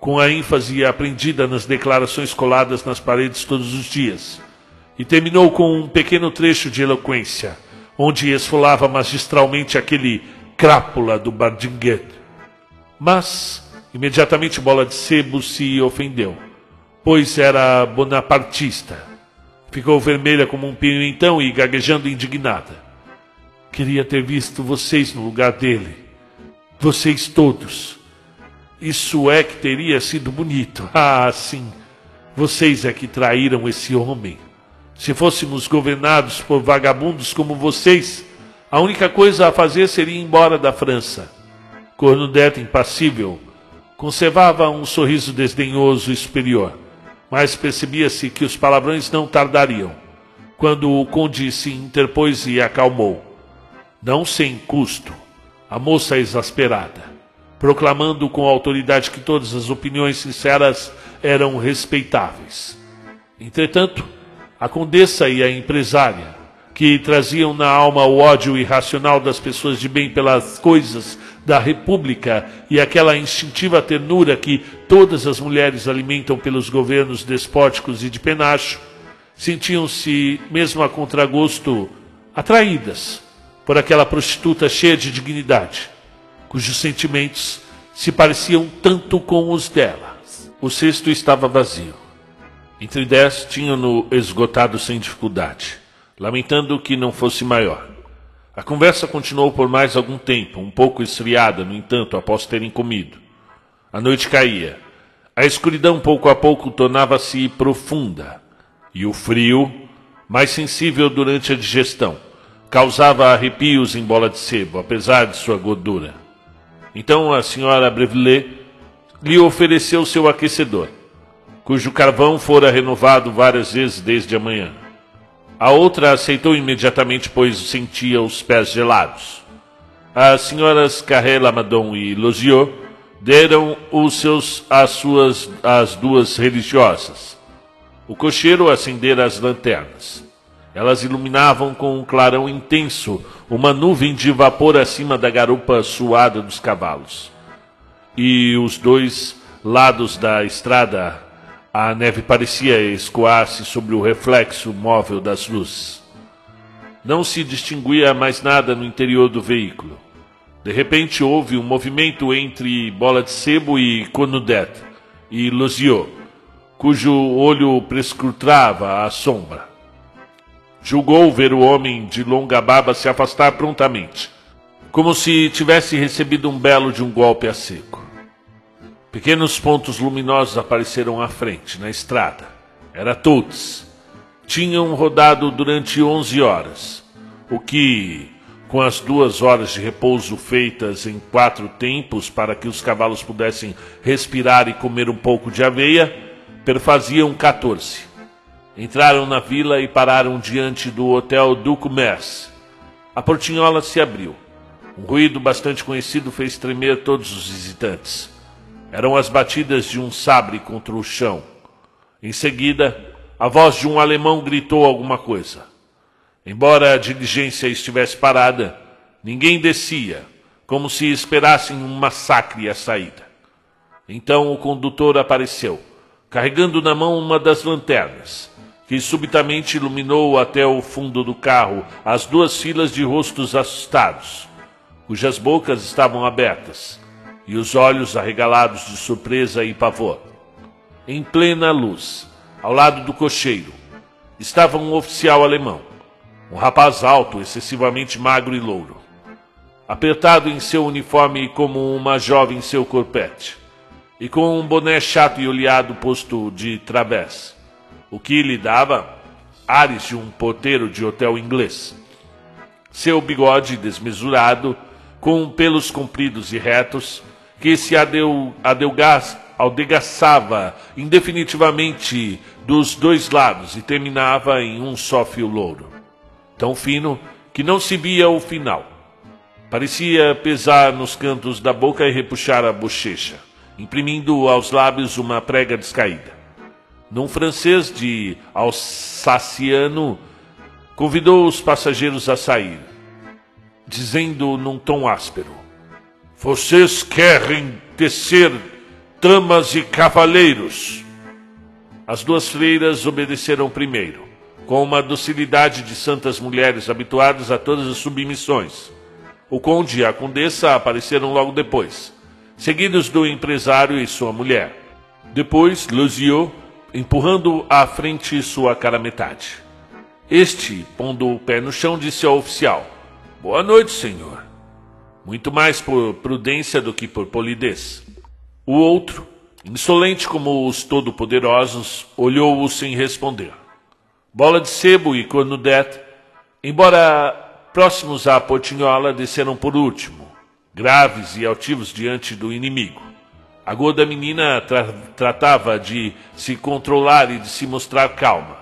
com a ênfase aprendida nas declarações coladas nas paredes todos os dias, e terminou com um pequeno trecho de eloquência, onde esfolava magistralmente aquele crápula do Bardinguet. Mas Imediatamente Bola de Sebo se ofendeu, pois era bonapartista. Ficou vermelha como um pimentão e gaguejando indignada. Queria ter visto vocês no lugar dele. Vocês todos. Isso é que teria sido bonito. Ah, sim. Vocês é que traíram esse homem. Se fôssemos governados por vagabundos como vocês, a única coisa a fazer seria ir embora da França. Cornudete impassível Conservava um sorriso desdenhoso e superior, mas percebia-se que os palavrões não tardariam. Quando o conde se interpôs e acalmou, não sem custo, a moça exasperada, proclamando com autoridade que todas as opiniões sinceras eram respeitáveis. Entretanto, a condessa e a empresária, que traziam na alma o ódio irracional das pessoas de bem pelas coisas da República e aquela instintiva ternura que todas as mulheres alimentam pelos governos despóticos e de penacho, sentiam-se, mesmo a contragosto, atraídas por aquela prostituta cheia de dignidade, cujos sentimentos se pareciam tanto com os dela. O cesto estava vazio. Entre dez tinham-no esgotado sem dificuldade, lamentando que não fosse maior. A conversa continuou por mais algum tempo, um pouco esfriada, no entanto, após terem comido. A noite caía. A escuridão pouco a pouco tornava-se profunda, e o frio, mais sensível durante a digestão, causava arrepios em bola de sebo, apesar de sua gordura. Então a senhora Brevelet lhe ofereceu seu aquecedor, cujo carvão fora renovado várias vezes desde a manhã. A outra aceitou imediatamente, pois sentia os pés gelados. As senhoras Carrela Madon e Losiot deram os seus às suas as duas religiosas. O cocheiro acendera as lanternas. Elas iluminavam com um clarão intenso uma nuvem de vapor acima da garupa suada dos cavalos. E os dois lados da estrada a neve parecia escoar-se sobre o reflexo móvel das luzes. Não se distinguia mais nada no interior do veículo. De repente houve um movimento entre Bola de Sebo e Conudet e Luziot, cujo olho prescrutava a sombra. Julgou ver o homem de longa barba se afastar prontamente, como se tivesse recebido um belo de um golpe a seco. Pequenos pontos luminosos apareceram à frente, na estrada. Era todos. Tinham rodado durante onze horas, o que, com as duas horas de repouso feitas em quatro tempos para que os cavalos pudessem respirar e comer um pouco de aveia, perfaziam 14. Entraram na vila e pararam diante do Hotel du Commerce. A portinhola se abriu. Um ruído bastante conhecido fez tremer todos os visitantes. Eram as batidas de um sabre contra o chão. Em seguida, a voz de um alemão gritou alguma coisa. Embora a diligência estivesse parada, ninguém descia, como se esperassem um massacre à saída. Então o condutor apareceu, carregando na mão uma das lanternas, que subitamente iluminou até o fundo do carro as duas filas de rostos assustados, cujas bocas estavam abertas e os olhos arregalados de surpresa e pavor. Em plena luz, ao lado do cocheiro, estava um oficial alemão, um rapaz alto, excessivamente magro e louro, apertado em seu uniforme como uma jovem em seu corpete, e com um boné chato e olhado posto de través. o que lhe dava ares de um porteiro de hotel inglês. Seu bigode desmesurado, com pelos compridos e retos, que se adeu, adelgas, aldegaçava indefinitivamente dos dois lados e terminava em um só fio louro, tão fino que não se via o final. Parecia pesar nos cantos da boca e repuxar a bochecha, imprimindo aos lábios uma prega descaída. Num francês de alsaciano, convidou os passageiros a sair, dizendo num tom áspero: Vocês querem tecer tramas e cavaleiros? As duas freiras obedeceram primeiro, com uma docilidade de santas mulheres habituadas a todas as submissões. O conde e a condessa apareceram logo depois, seguidos do empresário e sua mulher. Depois, Luziot, empurrando à frente sua cara metade. Este, pondo o pé no chão, disse ao oficial: Boa noite, senhor. Muito mais por prudência do que por polidez. O outro, insolente como os todo-poderosos, olhou-o sem responder. Bola de Sebo e Cornudete, embora próximos à portinhola, desceram por último, graves e altivos diante do inimigo. A gorda menina tra tratava de se controlar e de se mostrar calma.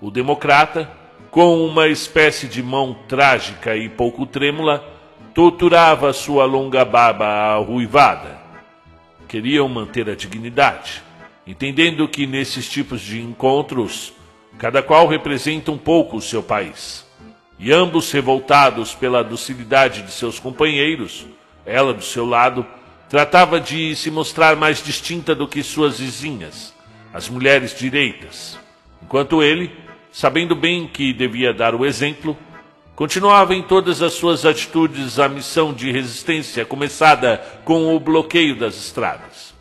O democrata, com uma espécie de mão trágica e pouco trêmula, torturava sua longa barba arruivada queriam manter a dignidade, entendendo que nesses tipos de encontros, cada qual representa um pouco o seu país. E ambos revoltados pela docilidade de seus companheiros, ela do seu lado, tratava de se mostrar mais distinta do que suas vizinhas, as mulheres direitas, enquanto ele, sabendo bem que devia dar o exemplo, Continuava em todas as suas atitudes a missão de resistência começada com o bloqueio das estradas.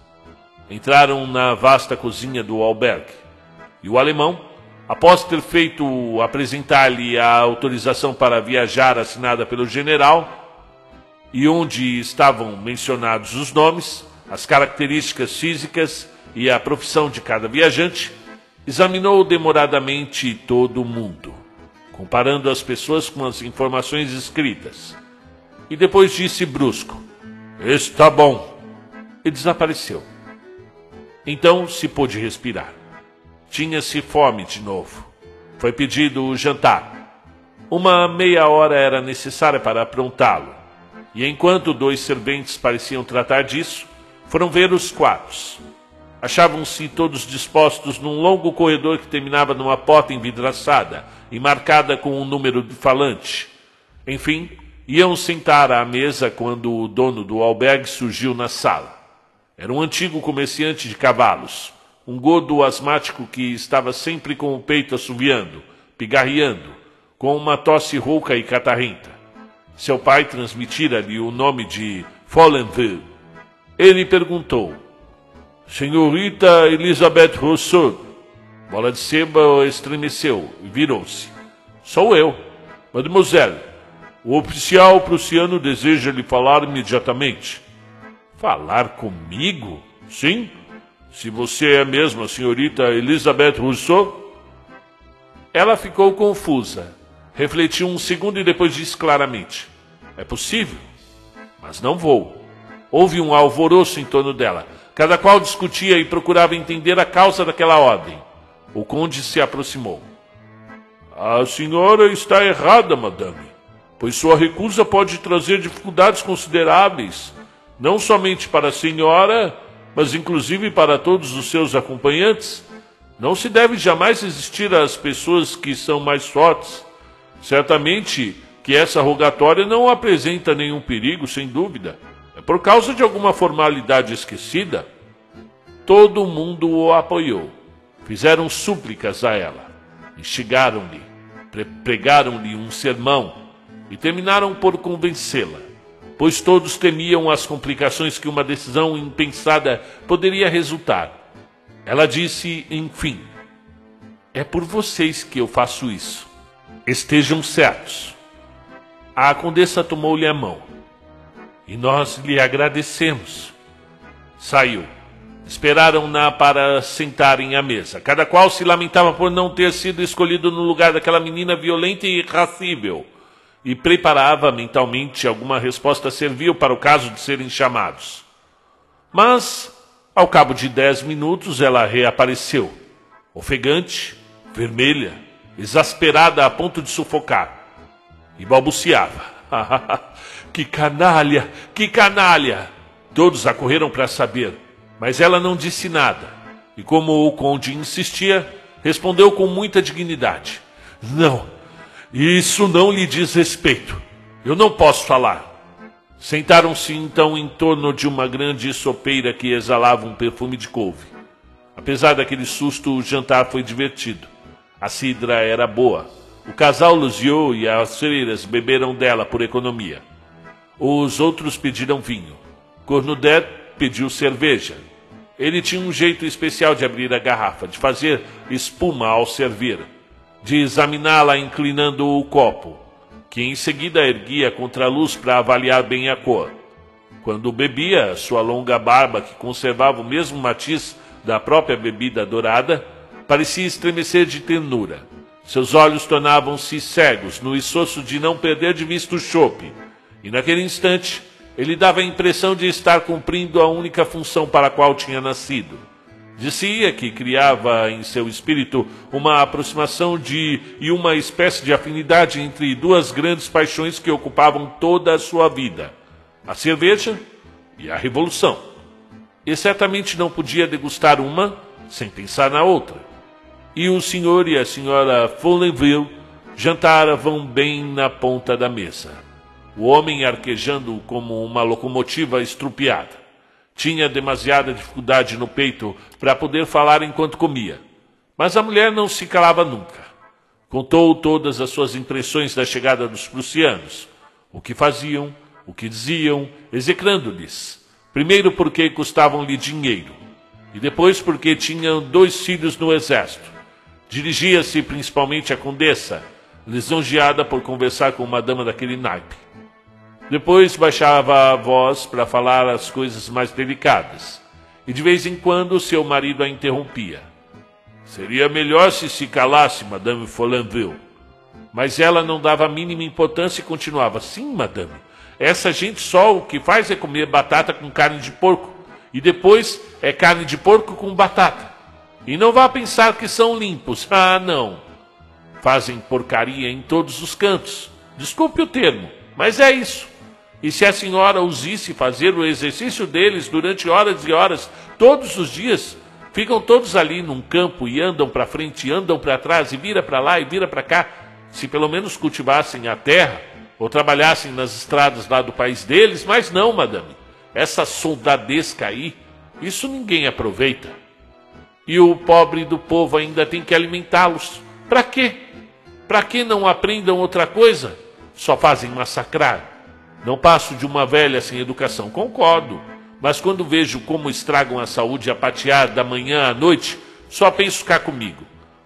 Entraram na vasta cozinha do albergue e o alemão, após ter feito apresentar-lhe a autorização para viajar assinada pelo general, e onde estavam mencionados os nomes, as características físicas e a profissão de cada viajante, examinou demoradamente todo o mundo comparando as pessoas com as informações escritas. E depois disse brusco: Está bom. E desapareceu. Então se pôde respirar. Tinha-se fome de novo. Foi pedido o jantar. Uma meia hora era necessária para aprontá-lo. E enquanto dois serventes pareciam tratar disso, foram ver os quartos. Achavam-se todos dispostos num longo corredor que terminava numa porta envidraçada e marcada com um número de falante. Enfim, iam sentar à mesa quando o dono do albergue surgiu na sala. Era um antigo comerciante de cavalos, um gordo asmático que estava sempre com o peito assoviando, pigarreando, com uma tosse rouca e catarrenta. Seu pai transmitira-lhe o nome de Follenville. Ele perguntou: Senhorita Elizabeth Rousseau, Bola de Seba estremeceu e virou-se. Sou eu. Mademoiselle, o oficial prussiano deseja lhe falar imediatamente. Falar comigo? Sim. Se você é mesmo a senhorita Elizabeth Rousseau? Ela ficou confusa. Refletiu um segundo e depois disse claramente: É possível, mas não vou. Houve um alvoroço em torno dela. Cada qual discutia e procurava entender a causa daquela ordem. O conde se aproximou. A senhora está errada, madame, pois sua recusa pode trazer dificuldades consideráveis, não somente para a senhora, mas inclusive para todos os seus acompanhantes. Não se deve jamais resistir às pessoas que são mais fortes. Certamente que essa rogatória não apresenta nenhum perigo, sem dúvida. Por causa de alguma formalidade esquecida. Todo mundo o apoiou. Fizeram súplicas a ela, instigaram-lhe, pregaram-lhe um sermão e terminaram por convencê-la, pois todos temiam as complicações que uma decisão impensada poderia resultar. Ela disse, enfim: É por vocês que eu faço isso. Estejam certos. A condessa tomou-lhe a mão. E nós lhe agradecemos. Saiu Esperaram-na para sentarem à mesa. Cada qual se lamentava por não ter sido escolhido no lugar daquela menina violenta e irracível, e preparava mentalmente alguma resposta servil para o caso de serem chamados. Mas, ao cabo de dez minutos, ela reapareceu, ofegante, vermelha, exasperada a ponto de sufocar, e balbuciava: <laughs> Que canalha! Que canalha! Todos acorreram para saber, mas ela não disse nada. E como o conde insistia, respondeu com muita dignidade: Não, isso não lhe diz respeito. Eu não posso falar. Sentaram-se então em torno de uma grande sopeira que exalava um perfume de couve. Apesar daquele susto, o jantar foi divertido. A cidra era boa. O casal Luziou e as freiras beberam dela por economia. Os outros pediram vinho. Cornudet pediu cerveja. Ele tinha um jeito especial de abrir a garrafa, de fazer espuma ao servir, de examiná-la inclinando o copo, que em seguida erguia contra a luz para avaliar bem a cor. Quando bebia, sua longa barba, que conservava o mesmo matiz da própria bebida dourada, parecia estremecer de ternura. Seus olhos tornavam-se cegos no esforço de não perder de vista o chope, e naquele instante ele dava a impressão de estar cumprindo a única função para a qual tinha nascido. Dizia que criava em seu espírito uma aproximação de e uma espécie de afinidade entre duas grandes paixões que ocupavam toda a sua vida: a cerveja e a revolução. E certamente não podia degustar uma sem pensar na outra. E o senhor e a senhora Follenville jantaram bem na ponta da mesa o homem arquejando como uma locomotiva estrupiada. Tinha demasiada dificuldade no peito para poder falar enquanto comia. Mas a mulher não se calava nunca. Contou todas as suas impressões da chegada dos prussianos, o que faziam, o que diziam, execrando-lhes. Primeiro porque custavam-lhe dinheiro, e depois porque tinham dois filhos no exército. Dirigia-se principalmente à condessa, lisonjeada por conversar com uma dama daquele naipe. Depois baixava a voz para falar as coisas mais delicadas, e de vez em quando seu marido a interrompia. Seria melhor se se calasse, Madame Follanville. Mas ela não dava a mínima importância e continuava: Sim, madame, essa gente só o que faz é comer batata com carne de porco, e depois é carne de porco com batata. E não vá pensar que são limpos. <laughs> Ah, não. Fazem porcaria em todos os cantos. Desculpe o termo, mas é isso. E se a senhora os visse fazer o exercício deles durante horas e horas, todos os dias, ficam todos ali num campo e andam para frente, andam para trás, e vira para lá e vira para cá. Se pelo menos cultivassem a terra, ou trabalhassem nas estradas lá do país deles, mas não, madame. Essa soldadesca aí, isso ninguém aproveita. E o pobre do povo ainda tem que alimentá-los. Para quê? Para que não aprendam outra coisa? Só fazem massacrar. Não passo de uma velha sem educação, concordo. Mas quando vejo como estragam a saúde a patear da manhã à noite, só penso cá comigo.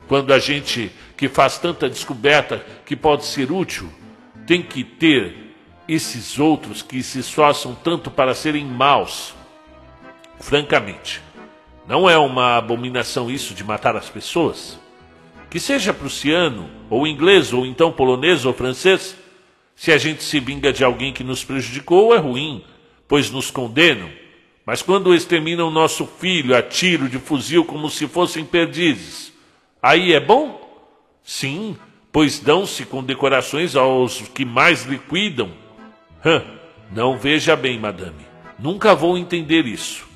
Quando a gente que faz tanta descoberta que pode ser útil, tem que ter esses outros que se esforçam tanto para serem maus. Francamente, não é uma abominação isso de matar as pessoas? Que seja prussiano, ou inglês, ou então polonês ou francês, se a gente se vinga de alguém que nos prejudicou, é ruim, pois nos condenam. Mas quando exterminam nosso filho a tiro de fuzil como se fossem perdizes, aí é bom? Sim, pois dão-se condecorações aos que mais liquidam. Hã, não veja bem, madame. Nunca vou entender isso.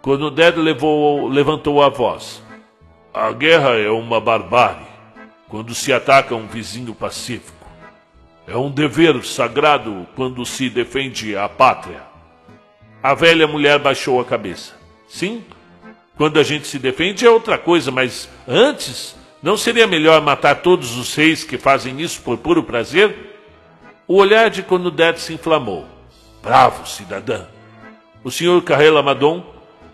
Quando Ded levou, levantou a voz. A guerra é uma barbárie quando se ataca um vizinho pacífico. É um dever sagrado quando se defende a pátria. A velha mulher baixou a cabeça. Sim, quando a gente se defende é outra coisa, mas antes, não seria melhor matar todos os reis que fazem isso por puro prazer? O olhar de Conudete se inflamou. Bravo, cidadã! O senhor Carrela Madon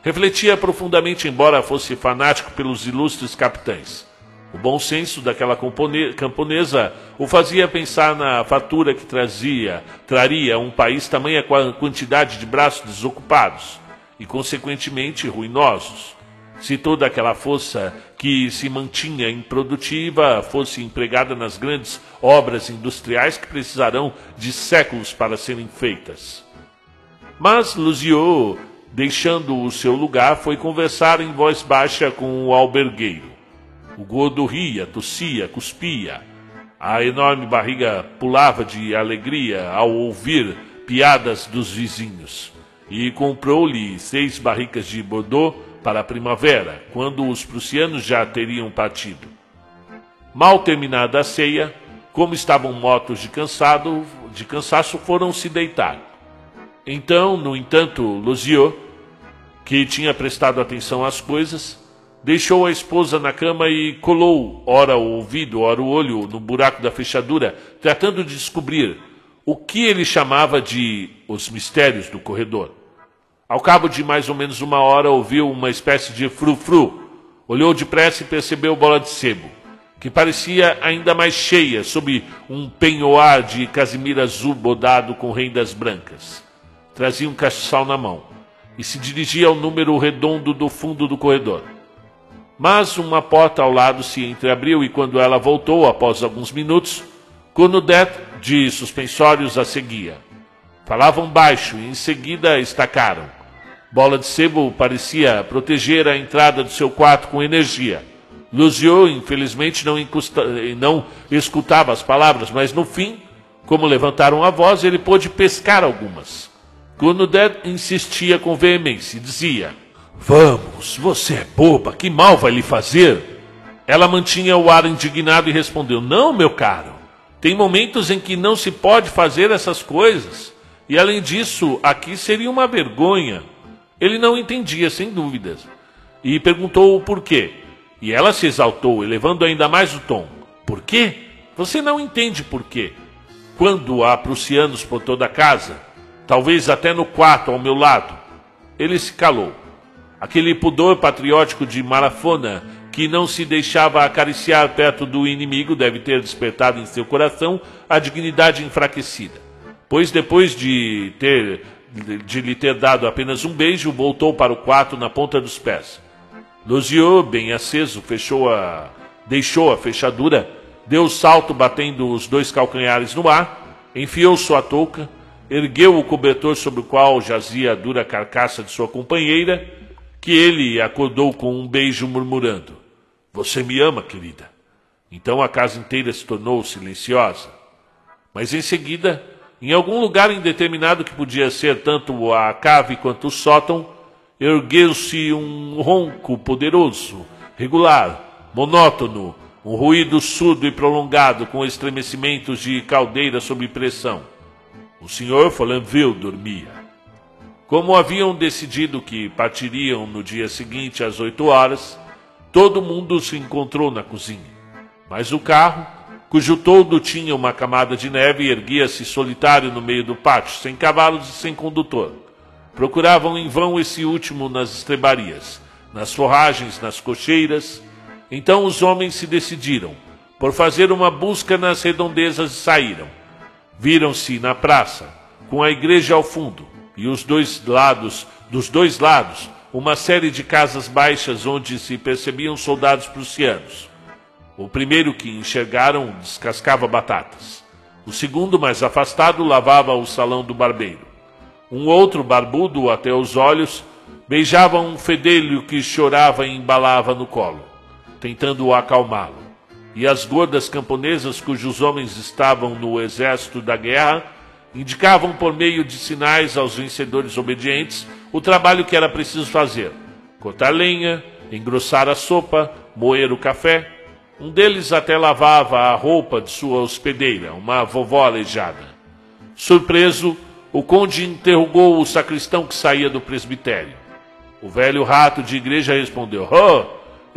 refletia profundamente, embora fosse fanático pelos ilustres capitães. O bom senso daquela camponesa o fazia pensar na fatura que trazia, traria um país tamanha quantidade de braços desocupados. e, consequentemente, ruinosos. Se toda aquela força que se mantinha improdutiva fosse empregada nas grandes obras industriais que precisarão de séculos para serem feitas. Mas Luziot, deixando o seu lugar, foi conversar em voz baixa com o albergueiro. O gordo ria, tossia, cuspia. A enorme barriga pulava de alegria ao ouvir piadas dos vizinhos. E comprou-lhe seis barricas de Bordeaux para a primavera, quando os prussianos já teriam partido. Mal terminada a ceia, como estavam mortos de cansado, de cansaço, foram se deitar. Então, no entanto, Luziot, que tinha prestado atenção às coisas, deixou a esposa na cama e colou, ora o ouvido, ora o olho, no buraco da fechadura, tratando de descobrir o que ele chamava de os mistérios do corredor. Ao cabo de mais ou menos uma hora, ouviu uma espécie de frufru. Olhou depressa e percebeu bola de sebo, que parecia ainda mais cheia sob um penhoar de casimira azul bodado com rendas brancas. Trazia um castiçal na mão e se dirigia ao número redondo do fundo do corredor. Mas uma porta ao lado se entreabriu e quando ela voltou, após alguns minutos, Conudet de suspensórios a seguia. Falavam baixo e em seguida estacaram. Bola de Sebo parecia proteger a entrada do seu quarto com energia. Luziot, infelizmente, não, encusta, não escutava as palavras, mas no fim, como levantaram a voz, ele pôde pescar algumas. Conudet insistia com veemência e dizia: Vamos, você é boba, que mal vai lhe fazer? Ela mantinha o ar indignado e respondeu: Não, meu caro. Tem momentos em que não se pode fazer essas coisas. E além disso, aqui seria uma vergonha. Ele não entendia, sem dúvidas. E perguntou o porquê. E ela se exaltou, elevando ainda mais o tom. Por quê? Você não entende por quê. Quando há prussianos por toda a casa, talvez até no quarto ao meu lado, ele se calou. Aquele pudor patriótico de Marafona que não se deixava acariciar perto do inimigo deve ter despertado em seu coração a dignidade enfraquecida. Pois depois de ter de lhe ter dado apenas um beijo, voltou para o quarto na ponta dos pés. Luziot, bem aceso, fechou a deixou a fechadura, deu o salto batendo os dois calcanhares no ar, enfiou sua touca, ergueu o cobertor sobre o qual jazia a dura carcaça de sua companheira, que ele acordou com um beijo murmurando: você me ama, querida. Então a casa inteira se tornou silenciosa. Mas em seguida, em algum lugar indeterminado que podia ser tanto a cave quanto o sótão, ergueu-se um ronco poderoso, regular, monótono, um ruído surdo e prolongado com estremecimentos de caldeira sob pressão. O senhor Follenville dormia. Como haviam decidido que partiriam no dia seguinte às oito horas, Todo mundo se encontrou na cozinha, mas o carro, cujo todo tinha uma camada de neve, erguia-se solitário no meio do pátio, sem cavalos e sem condutor. Procuravam em vão esse último nas estrebarias, nas forragens, nas cocheiras. Então os homens se decidiram por fazer uma busca nas redondezas e saíram. Viram-se na praça, com a igreja ao fundo, e os dois lados, dos dois lados, uma série de casas baixas onde se percebiam soldados prussianos. O primeiro que enxergaram descascava batatas. O segundo, mais afastado, lavava o salão do barbeiro. Um outro, barbudo até os olhos, beijava um fedelho que chorava e embalava no colo, tentando acalmá-lo. E as gordas camponesas, cujos homens estavam no exército da guerra, indicavam por meio de sinais aos vencedores obedientes o trabalho que era preciso fazer: cortar lenha, engrossar a sopa, moer o café. Um deles até lavava a roupa de sua hospedeira, uma vovó aleijada. Surpreso, o conde interrogou o sacristão que saía do presbitério. O velho rato de igreja respondeu: Oh,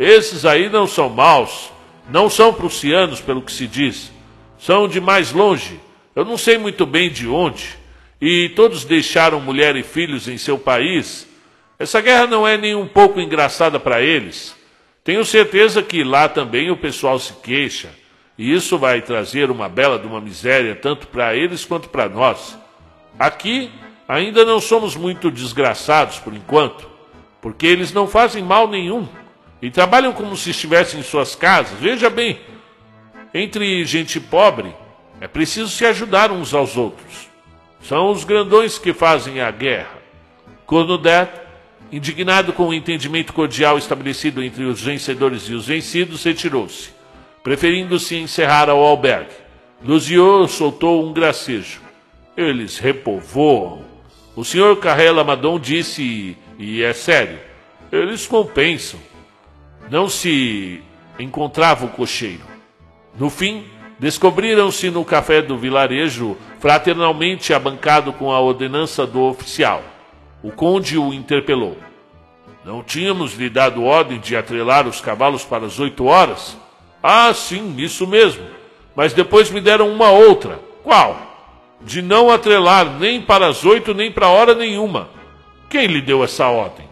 esses aí não são maus, não são prussianos, pelo que se diz. São de mais longe, eu não sei muito bem de onde e todos deixaram mulher e filhos em seu país, essa guerra não é nem um pouco engraçada para eles. Tenho certeza que lá também o pessoal se queixa, e isso vai trazer uma bela de uma miséria tanto para eles quanto para nós. Aqui ainda não somos muito desgraçados por enquanto, porque eles não fazem mal nenhum e trabalham como se estivessem em suas casas. Veja bem, entre gente pobre é preciso se ajudar uns aos outros. São os grandões que fazem a guerra. Cornudet, indignado com o entendimento cordial estabelecido entre os vencedores e os vencidos, retirou-se, preferindo se encerrar ao albergue. Luziot soltou um gracejo. Eles repovoam. O senhor Carrela Madon disse, e é sério, eles compensam. Não se encontrava o cocheiro. No fim, descobriram-se no café do vilarejo, fraternalmente abancado com a ordenança do oficial. O conde o interpelou. Não tínhamos lhe dado ordem de atrelar os cavalos para as oito horas? Ah, sim, isso mesmo. Mas depois me deram uma outra. Qual? De não atrelar nem para as oito nem para hora nenhuma. Quem lhe deu essa ordem?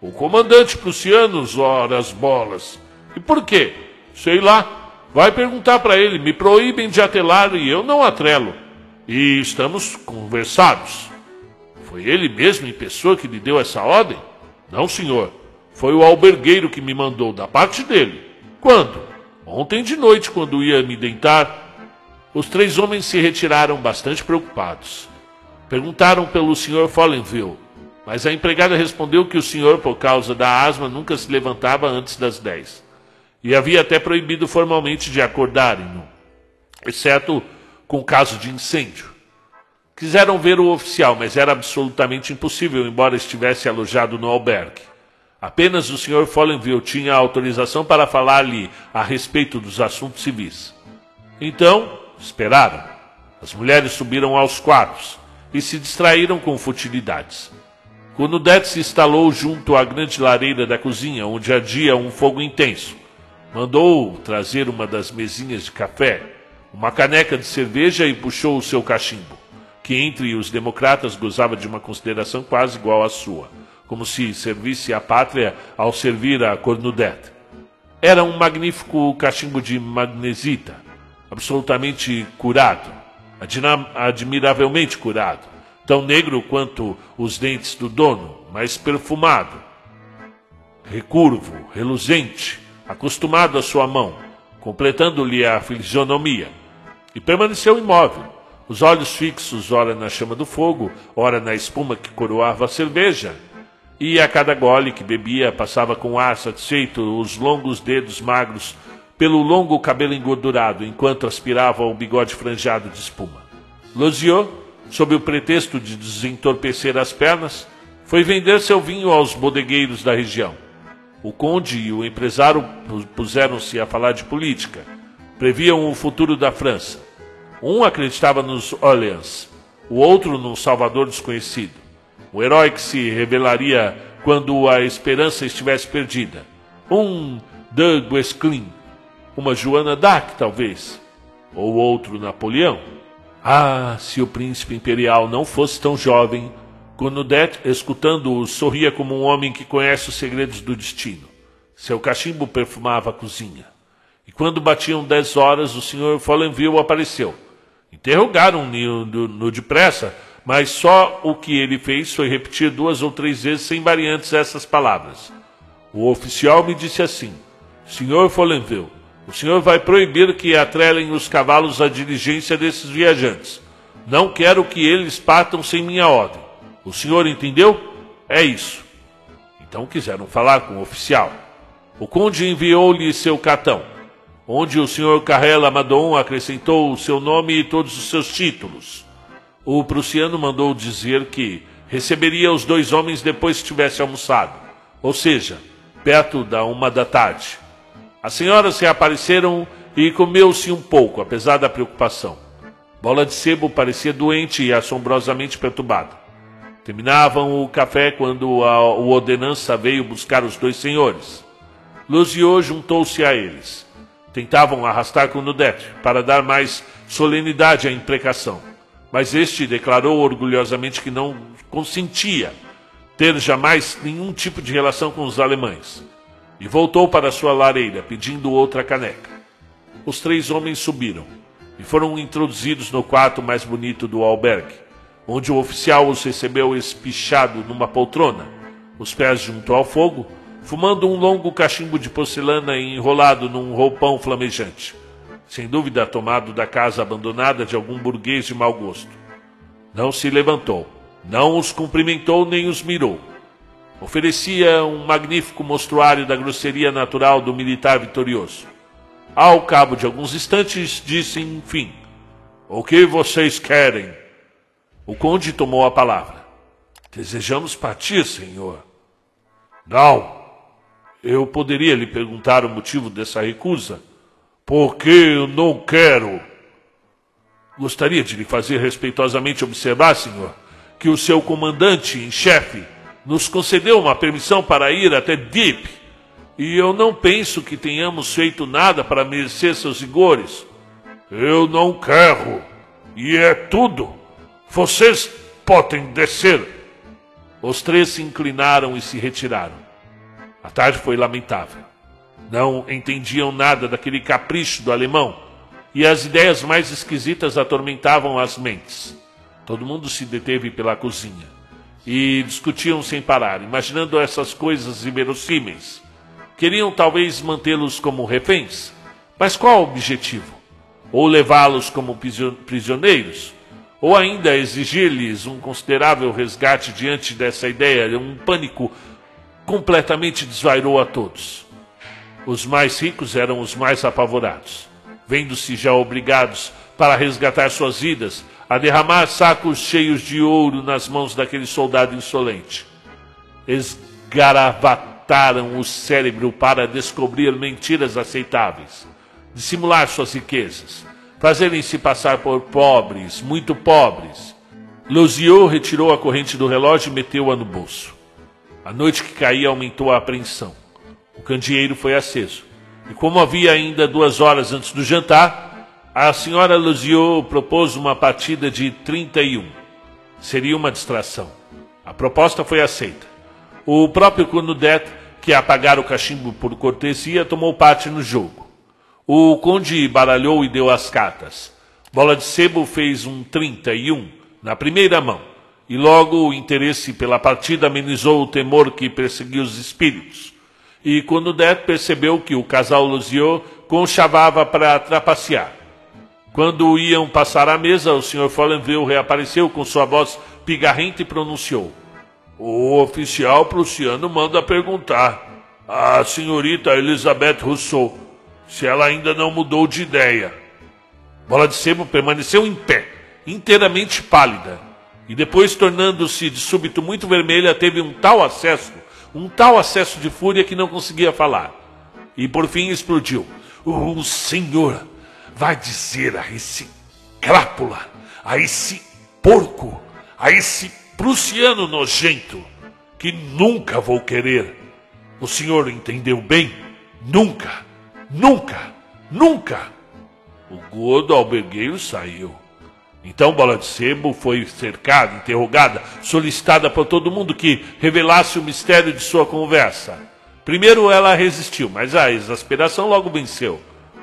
O comandante prussiano, ora as bolas. E por quê? Sei lá. Vai perguntar para ele, me proíbem de atrelar e eu não atrelo. E estamos conversados. Foi ele mesmo em pessoa que lhe deu essa ordem? Não, senhor. Foi o albergueiro que me mandou, da parte dele. Quando? Ontem de noite, quando ia me deitar. Os três homens se retiraram bastante preocupados. Perguntaram pelo senhor Follenville, mas a empregada respondeu que o senhor, por causa da asma, nunca se levantava antes das dez e havia até proibido formalmente de acordarem-no, exceto com caso de incêndio. Quiseram ver o oficial, mas era absolutamente impossível, embora estivesse alojado no albergue. Apenas o Sr. Follenville tinha autorização para falar-lhe a respeito dos assuntos civis. Então, esperaram. As mulheres subiram aos quartos e se distraíram com futilidades. Quando Dete se instalou junto à grande lareira da cozinha, onde ardia um fogo intenso, Mandou trazer uma das mesinhas de café, uma caneca de cerveja e puxou o seu cachimbo, que entre os democratas gozava de uma consideração quase igual à sua, como se servisse à pátria ao servir a Cornudete. Era um magnífico cachimbo de magnesita, absolutamente curado, admiravelmente curado, tão negro quanto os dentes do dono, mas perfumado, recurvo, reluzente, acostumado à sua mão, completando-lhe a fisionomia, e permaneceu imóvel, os olhos fixos ora na chama do fogo, ora na espuma que coroava a cerveja, e a cada gole que bebia passava com ar satisfeito os longos dedos magros pelo longo cabelo engordurado, enquanto aspirava o bigode franjado de espuma. Loziot, sob o pretexto de desentorpecer as pernas, foi vender seu vinho aos bodegueiros da região o conde e o empresário puseram-se a falar de política. Previam o futuro da França. Um acreditava nos Orleans, o outro num Salvador desconhecido. O herói que se revelaria quando a esperança estivesse perdida. Um de Guesclin, uma Joana d'Arc, talvez, ou outro Napoleão. Ah, se o príncipe imperial não fosse tão jovem Cornudet, escutando-o, sorria como um homem que conhece os segredos do destino. Seu cachimbo perfumava a cozinha. E quando batiam dez horas, o Sr. Follenville apareceu. Interrogaram-no no, depressa, mas só o que ele fez foi repetir duas ou três vezes sem variantes essas palavras. O oficial me disse assim: Sr. Follenville, o senhor vai proibir que atrelem os cavalos à diligência desses viajantes. Não quero que eles partam sem minha ordem. O senhor entendeu? É isso. Então quiseram falar com o oficial. O conde enviou-lhe seu cartão, onde o senhor Carrela Madon acrescentou o seu nome e todos os seus títulos. O prussiano mandou dizer que receberia os dois homens depois que tivesse almoçado, ou seja, perto da uma da tarde. As senhoras reapareceram e comeu-se um pouco, apesar da preocupação. Bola de Sebo parecia doente e assombrosamente perturbada. Terminavam o café quando a, o ordenança veio buscar os dois senhores. Luziot juntou-se a eles. Tentavam arrastar com Nudete para dar mais solenidade à imprecação, mas este declarou orgulhosamente que não consentia ter jamais nenhum tipo de relação com os alemães e voltou para sua lareira pedindo outra caneca. Os três homens subiram e foram introduzidos no quarto mais bonito do albergue onde o oficial os recebeu espichado numa poltrona, os pés junto ao fogo, fumando um longo cachimbo de porcelana enrolado num roupão flamejante, sem dúvida tomado da casa abandonada de algum burguês de mau gosto. Não se levantou, não os cumprimentou nem os mirou. Oferecia um magnífico mostruário da grosseria natural do militar vitorioso. Ao cabo de alguns instantes, disse enfim: O que vocês querem? O conde tomou a palavra. Desejamos partir, senhor. Não. Eu poderia lhe perguntar o motivo dessa recusa? Porque eu não quero. Gostaria de lhe fazer respeitosamente observar, senhor, que o seu comandante em chefe nos concedeu uma permissão para ir até Deep, e eu não penso que tenhamos feito nada para merecer seus rigores. Eu não quero, e é tudo. Vocês podem descer. Os três se inclinaram e se retiraram. A tarde foi lamentável. Não entendiam nada daquele capricho do alemão e as ideias mais esquisitas atormentavam as mentes. Todo mundo se deteve pela cozinha e discutiam sem parar, imaginando essas coisas inverossímeis. Queriam talvez mantê-los como reféns, mas qual o objetivo? Ou levá-los como prisioneiros? Ou ainda exigir-lhes um considerável resgate diante dessa ideia? Um pânico completamente desvairou a todos. Os mais ricos eram os mais apavorados, vendo-se já obrigados, para resgatar suas vidas, a derramar sacos cheios de ouro nas mãos daquele soldado insolente. Esgaravataram o cérebro para descobrir mentiras aceitáveis, dissimular suas riquezas, fazerem-se passar por pobres, muito pobres. Losiot retirou a corrente do relógio e meteu-a no bolso. A noite que caía aumentou a apreensão. O candeeiro foi aceso. E como havia ainda duas horas antes do jantar, a senhora Luziot propôs uma partida de 31. Seria uma distração. A proposta foi aceita. O próprio Cornudet, que apagara o cachimbo por cortesia, tomou parte no jogo. O conde baralhou e deu as cartas. Bola de Sebo fez um 31 na primeira mão, e logo o interesse pela partida amenizou o temor que perseguia os espíritos. E Cornudet percebeu que o casal Luziot conchavava para trapacear. Quando iam passar a mesa, o Sr. Follenville reapareceu com sua voz pigarrenta e pronunciou: O oficial prussiano manda perguntar à senhorita Elizabeth Rousseau se ela ainda não mudou de ideia. Bola de Sebo permaneceu em pé, inteiramente pálida, e depois, tornando-se de súbito muito vermelha, teve um tal acesso, um tal acesso de fúria que não conseguia falar. E por fim explodiu: O senhor vai dizer a esse crápula, a esse porco, a esse prussiano nojento, que nunca vou querer. O senhor entendeu bem? Nunca, nunca, nunca. O gordo albergueiro saiu. Então Bola de Sebo foi cercada, interrogada, solicitada por todo mundo que revelasse o mistério de sua conversa. Primeiro ela resistiu, mas a exasperação logo venceu.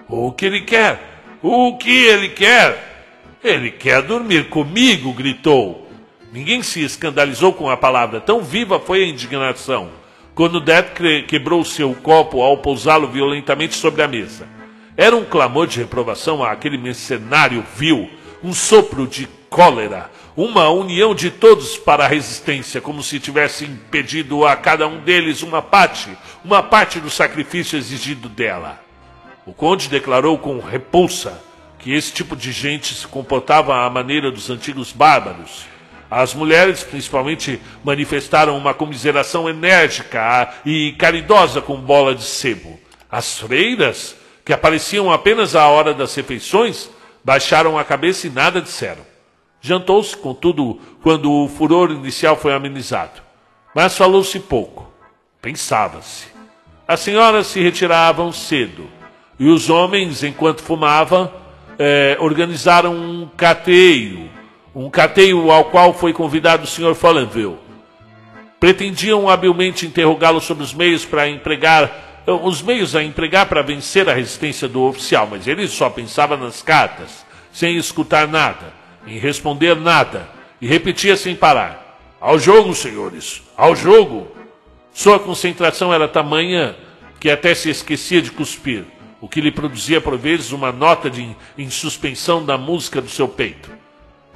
O que ele quer? O que ele quer? Ele quer dormir comigo, gritou. Ninguém se escandalizou com a palavra, tão viva foi a indignação. Quando Det quebrou seu copo ao pousá-lo violentamente sobre a mesa. Era um clamor de reprovação àquele mercenário vil, um sopro de cólera, uma união de todos para a resistência, como se tivesse impedido a cada um deles uma parte, uma parte do sacrifício exigido dela. O conde declarou com repulsa que esse tipo de gente se comportava à maneira dos antigos bárbaros. As mulheres, principalmente, manifestaram uma comiseração enérgica e caridosa com bola de sebo. As freiras, que apareciam apenas à hora das refeições, baixaram a cabeça e nada disseram. Jantou-se, contudo, quando o furor inicial foi amenizado. Mas falou-se pouco. Pensava-se. As senhoras se retiravam cedo e os homens, enquanto fumavam, é, organizaram um cateio, um cateio ao qual foi convidado o Sr. Follenville. Pretendiam habilmente interrogá-lo sobre os meios para empregar, os meios a empregar para vencer a resistência do oficial, mas ele só pensava nas cartas, sem escutar nada, em responder nada, e repetia sem parar: Ao jogo, senhores, ao jogo! Sua concentração era tamanha que até se esquecia de cuspir, o que lhe produzia por vezes uma nota de em suspensão da música do seu peito.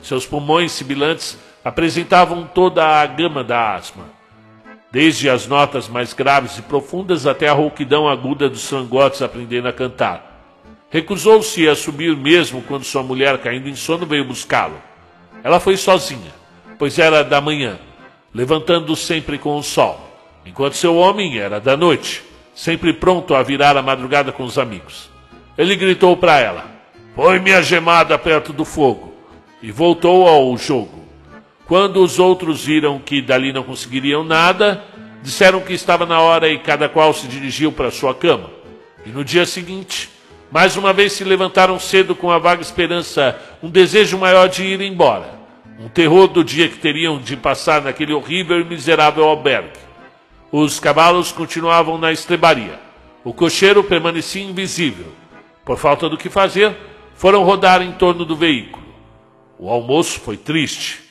Seus pulmões sibilantes apresentavam toda a gama da asma, desde as notas mais graves e profundas até a rouquidão aguda dos sangotes aprendendo a cantar. Recusou-se a subir mesmo quando sua mulher, caindo em sono, veio buscá-lo. Ela foi sozinha, pois era da manhã, levantando sempre com o sol, enquanto seu homem era da noite, sempre pronto a virar a madrugada com os amigos. Ele gritou para ela: Põe minha gemada perto do fogo, e voltou ao jogo. Quando os outros viram que dali não conseguiriam nada, disseram que estava na hora e cada qual se dirigiu para sua cama. E no dia seguinte, mais uma vez se levantaram cedo com a vaga esperança, um desejo maior de ir embora. Um terror do dia que teriam de passar naquele horrível e miserável albergue. Os cavalos continuavam na estrebaria. O cocheiro permanecia invisível. Por falta do que fazer, foram rodar em torno do veículo. O almoço foi triste.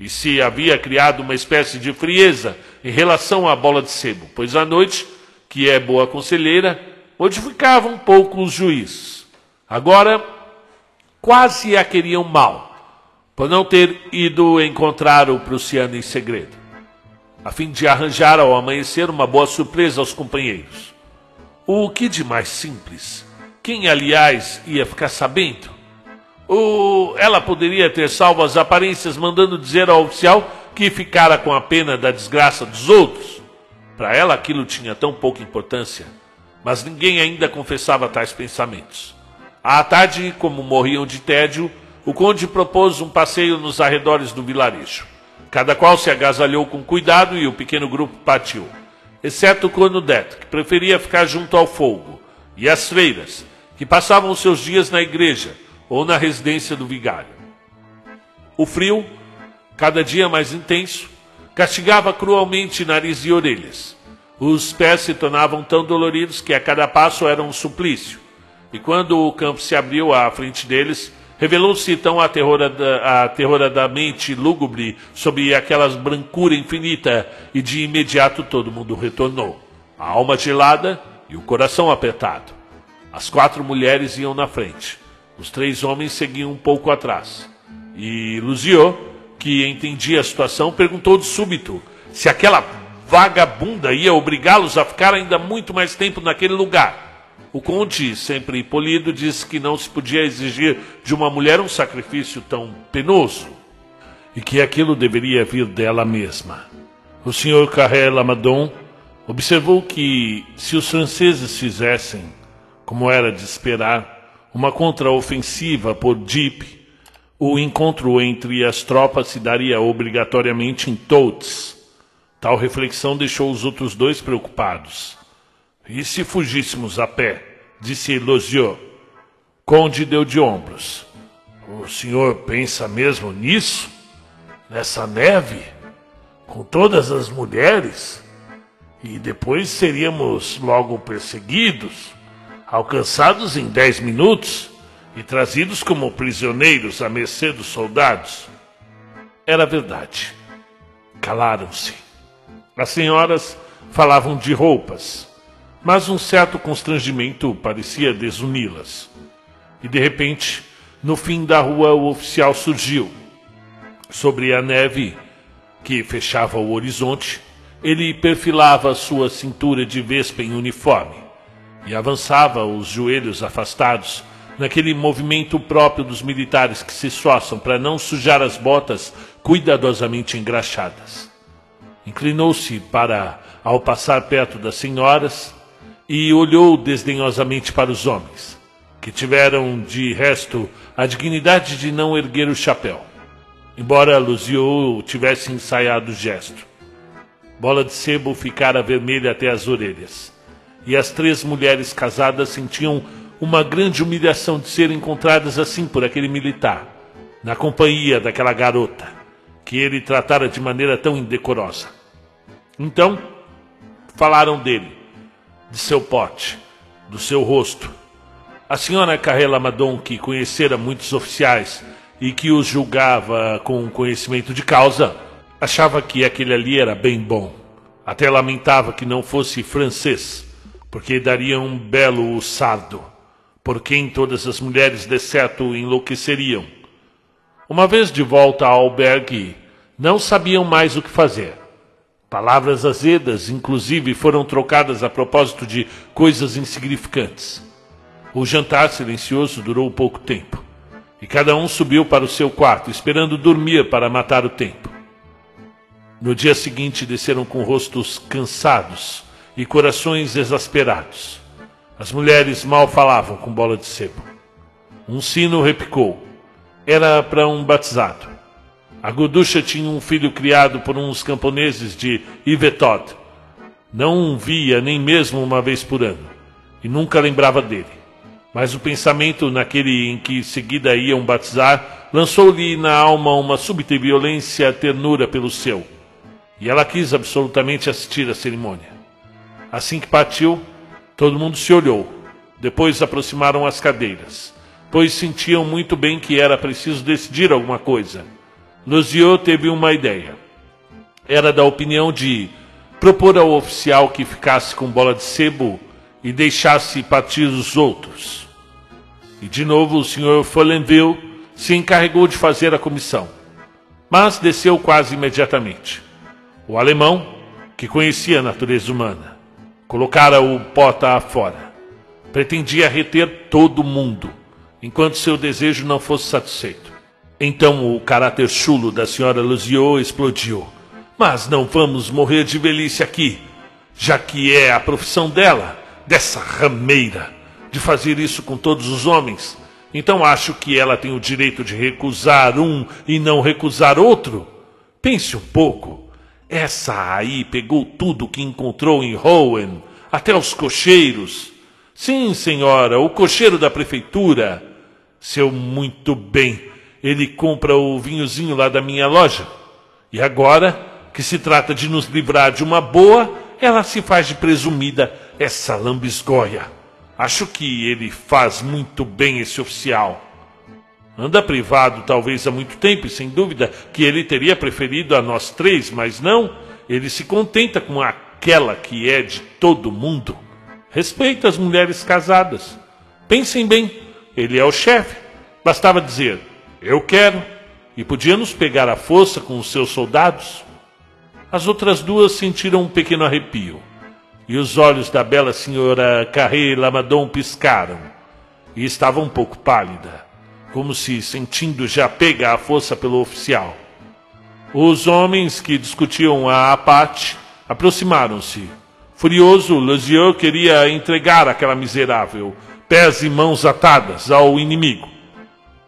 E se havia criado uma espécie de frieza em relação à bola de sebo, pois à noite, que é boa conselheira, modificava um pouco os juízes. Agora, quase a queriam mal, por não ter ido encontrar o prussiano em segredo, a fim de arranjar ao amanhecer uma boa surpresa aos companheiros. O que de mais simples? Quem, aliás, ia ficar sabendo? O... Ela poderia ter salvo as aparências mandando dizer ao oficial que ficara com a pena da desgraça dos outros. Para ela aquilo tinha tão pouca importância mas ninguém ainda confessava tais pensamentos. À tarde, como morriam de tédio, o conde propôs um passeio nos arredores do vilarejo. Cada qual se agasalhou com cuidado e o pequeno grupo partiu, exceto Cornudete, que preferia ficar junto ao fogo, e as freiras, que passavam seus dias na igreja ou na residência do vigário. O frio, cada dia mais intenso, castigava cruelmente nariz e orelhas. Os pés se tornavam tão doloridos que a cada passo era um suplício. E quando o campo se abriu à frente deles, revelou-se tão aterroradamente lúgubre sob aquela brancura infinita, e de imediato todo mundo retornou. A alma gelada e o coração apertado. As quatro mulheres iam na frente. Os três homens seguiam um pouco atrás. E Luziot, que entendia a situação, perguntou de súbito se aquela vagabunda ia obrigá-los a ficar ainda muito mais tempo naquele lugar. O conde, sempre polido, disse que não se podia exigir de uma mulher um sacrifício tão penoso e que aquilo deveria vir dela mesma. O senhor Carré Lamadon observou que, se os franceses fizessem, como era de esperar, uma contraofensiva por Jeep, o encontro entre as tropas se daria obrigatoriamente em Totes Tal reflexão deixou os outros dois preocupados. E se fugíssemos a pé? Disse Elosiot. Conde deu de ombros. O senhor pensa mesmo nisso? Nessa neve? Com todas as mulheres? E depois seríamos logo perseguidos, alcançados em dez minutos e trazidos como prisioneiros à mercê dos soldados. Era verdade. Calaram-se. As senhoras falavam de roupas, mas um certo constrangimento parecia desuni-las. E de repente, no fim da rua, o oficial surgiu. Sobre a neve que fechava o horizonte, ele perfilava sua cintura de vespa em uniforme e avançava os joelhos afastados naquele movimento próprio dos militares que se esforçam para não sujar as botas cuidadosamente engraxadas. Inclinou-se para, ao passar perto das senhoras, e olhou desdenhosamente para os homens, que tiveram, de resto, a dignidade de não erguer o chapéu, embora Luziou tivesse ensaiado o gesto. Bola de sebo ficara vermelha até as orelhas, e as três mulheres casadas sentiam uma grande humilhação de serem encontradas assim por aquele militar, na companhia daquela garota que ele tratara de maneira tão indecorosa. Então, falaram dele, de seu pote, do seu rosto. A senhora Carrela Madon, que conhecera muitos oficiais e que os julgava com conhecimento de causa, achava que aquele ali era bem bom. Até lamentava que não fosse francês, porque daria um belo sardo, por quem todas as mulheres de certo enlouqueceriam. Uma vez de volta ao albergue, não sabiam mais o que fazer. Palavras azedas, inclusive, foram trocadas a propósito de coisas insignificantes. O jantar silencioso durou pouco tempo, e cada um subiu para o seu quarto, esperando dormir para matar o tempo. No dia seguinte, desceram com rostos cansados e corações exasperados. As mulheres mal falavam com bola de sebo. Um sino repicou. Era para um batizado. A Goducha tinha um filho criado por uns camponeses de Ivetod. Não via nem mesmo uma vez por ano, e nunca lembrava dele. Mas o pensamento naquele em que seguida iam batizar lançou-lhe na alma uma súbita violência ternura pelo seu, e ela quis absolutamente assistir à cerimônia. Assim que partiu, todo mundo se olhou. Depois aproximaram as cadeiras, pois sentiam muito bem que era preciso decidir alguma coisa Luziot teve uma ideia. Era da opinião de propor ao oficial que ficasse com bola de sebo e deixasse partir os outros. E de novo o Sr. Follenville se encarregou de fazer a comissão, mas desceu quase imediatamente. O alemão, que conhecia a natureza humana, colocara o pota afora. Pretendia reter todo mundo, enquanto seu desejo não fosse satisfeito. Então o caráter chulo da senhora Luziot explodiu. Mas não vamos morrer de velhice aqui, já que é a profissão dela, dessa rameira, de fazer isso com todos os homens. Então acho que ela tem o direito de recusar um e não recusar outro. Pense um pouco. Essa aí pegou tudo que encontrou em Rowan, até os cocheiros. Sim, senhora, o cocheiro da prefeitura. Seu muito bem ele compra o vinhozinho lá da minha loja. E agora, que se trata de nos livrar de uma boa, ela se faz de presumida essa lambisgoia. Acho que ele faz muito bem esse oficial. Anda privado talvez há muito tempo, e sem dúvida que ele teria preferido a nós três, mas não, ele se contenta com aquela que é de todo mundo. Respeita as mulheres casadas. Pensem bem, ele é o chefe. Bastava dizer: eu quero, e podia nos pegar à força com os seus soldados. As outras duas sentiram um pequeno arrepio, e os olhos da bela senhora Carré Lamadon piscaram, e estava um pouco pálida, como se sentindo já pega à força pelo oficial. Os homens que discutiam a apate aproximaram-se. Furioso, Losieux queria entregar aquela miserável, pés e mãos atadas, ao inimigo.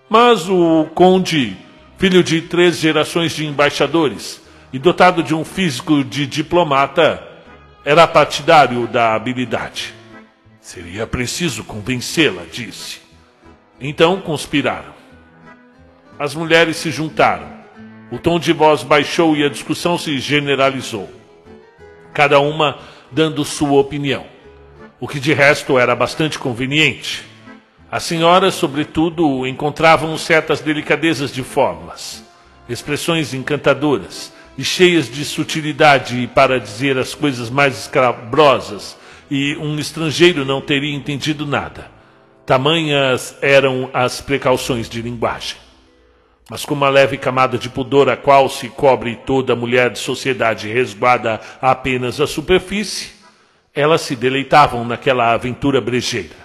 Mas o conde, filho de três gerações de embaixadores e dotado de um físico de diplomata, era partidário da habilidade. Seria preciso convencê-la, disse. Então conspiraram. As mulheres se juntaram. O tom de voz baixou e a discussão se generalizou. Cada uma dando sua opinião, o que de resto era bastante conveniente as senhoras, sobretudo, encontravam certas delicadezas de fórmulas, expressões encantadoras e cheias de sutilidade para dizer as coisas mais escabrosas, e um estrangeiro não teria entendido nada. Tamanhas eram as precauções de linguagem. Mas com uma leve camada de pudor a qual se cobre toda mulher de sociedade resguarda apenas a superfície, elas se deleitavam naquela aventura brejeira.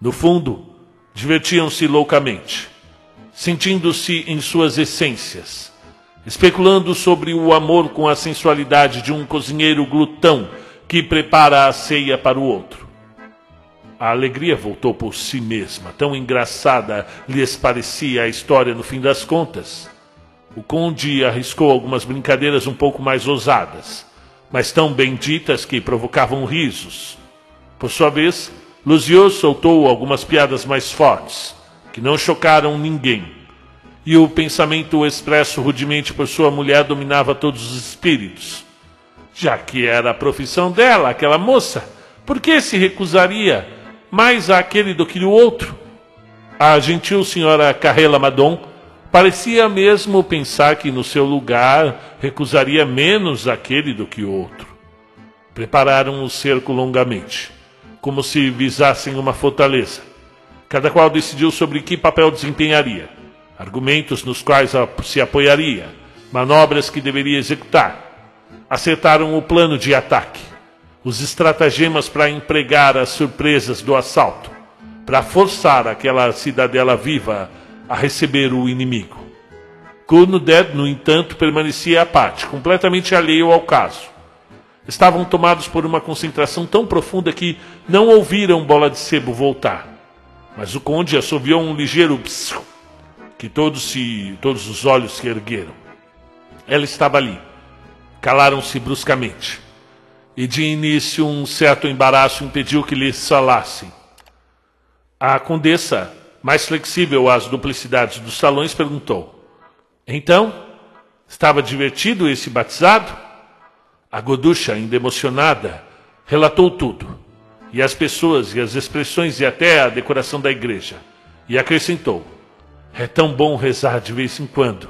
No fundo, divertiam-se loucamente, sentindo-se em suas essências, especulando sobre o amor com a sensualidade de um cozinheiro glutão que prepara a ceia para o outro. A alegria voltou por si mesma, tão engraçada lhes parecia a história no fim das contas. O conde arriscou algumas brincadeiras um pouco mais ousadas, mas tão benditas que provocavam risos. Por sua vez, Luziot soltou algumas piadas mais fortes, que não chocaram ninguém. E o pensamento expresso rudemente por sua mulher dominava todos os espíritos. Já que era a profissão dela, aquela moça, por que se recusaria mais àquele do que o outro? A gentil senhora Carrela Madon Parecia mesmo pensar que no seu lugar recusaria menos aquele do que o outro. Prepararam o cerco longamente, como se visassem uma fortaleza. Cada qual decidiu sobre que papel desempenharia, argumentos nos quais se apoiaria, manobras que deveria executar. Acertaram o plano de ataque, os estratagemas para empregar as surpresas do assalto, para forçar aquela cidadela viva a receber o inimigo. Curnuded, no entanto, permanecia parte, completamente alheio ao caso. Estavam tomados por uma concentração tão profunda que não ouviram Bola de Sebo voltar. Mas o conde assoviou um ligeiro psiu, que todos, se, todos os olhos se ergueram. Ela estava ali. Calaram-se bruscamente. E de início um certo embaraço impediu que lhes falassem. A condessa mais flexível às duplicidades dos salões, perguntou: Então, estava divertido esse batizado? A Goducha, ainda emocionada, relatou tudo, e as pessoas e as expressões e até a decoração da igreja, e acrescentou: É tão bom rezar de vez em quando.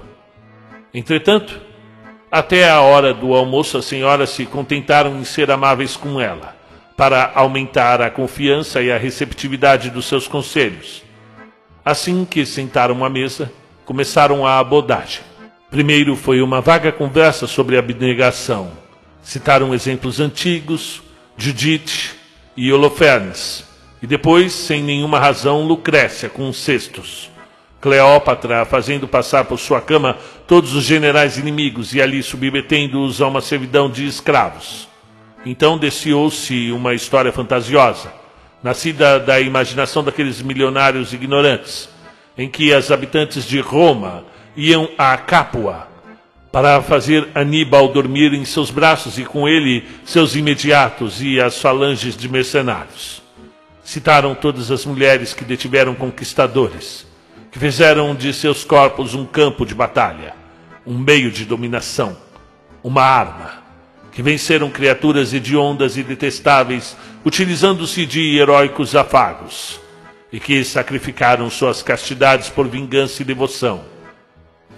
Entretanto, até a hora do almoço, as senhoras se contentaram em ser amáveis com ela, para aumentar a confiança e a receptividade dos seus conselhos Assim que sentaram à mesa, começaram a abordagem. Primeiro foi uma vaga conversa sobre abnegação. Citaram exemplos antigos, Judite e Holofernes. E depois, sem nenhuma razão, Lucrécia com cestos. Cleópatra fazendo passar por sua cama todos os generais inimigos e ali submetendo-os a uma servidão de escravos. Então desciou-se uma história fantasiosa nascida da imaginação daqueles milionários ignorantes, em que as habitantes de Roma iam a Capua para fazer Aníbal dormir em seus braços e com ele seus imediatos e as falanges de mercenários. Citaram todas as mulheres que detiveram conquistadores, que fizeram de seus corpos um campo de batalha, um meio de dominação, uma arma que venceram criaturas hediondas e detestáveis, utilizando-se de heróicos afagos, e que sacrificaram suas castidades por vingança e devoção.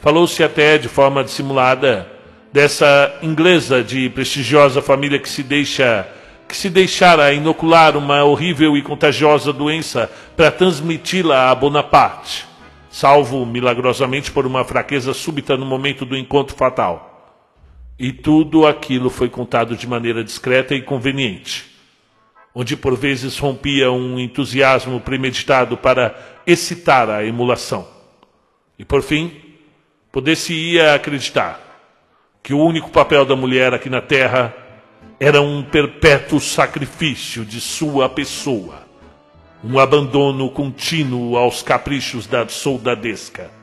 Falou-se até, de forma dissimulada, dessa inglesa de prestigiosa família que se deixa que se deixara inocular uma horrível e contagiosa doença para transmiti-la a Bonaparte, salvo milagrosamente por uma fraqueza súbita no momento do encontro fatal. E tudo aquilo foi contado de maneira discreta e conveniente, onde por vezes rompia um entusiasmo premeditado para excitar a emulação. E por fim, poder-se-ia acreditar que o único papel da mulher aqui na terra era um perpétuo sacrifício de sua pessoa, um abandono contínuo aos caprichos da soldadesca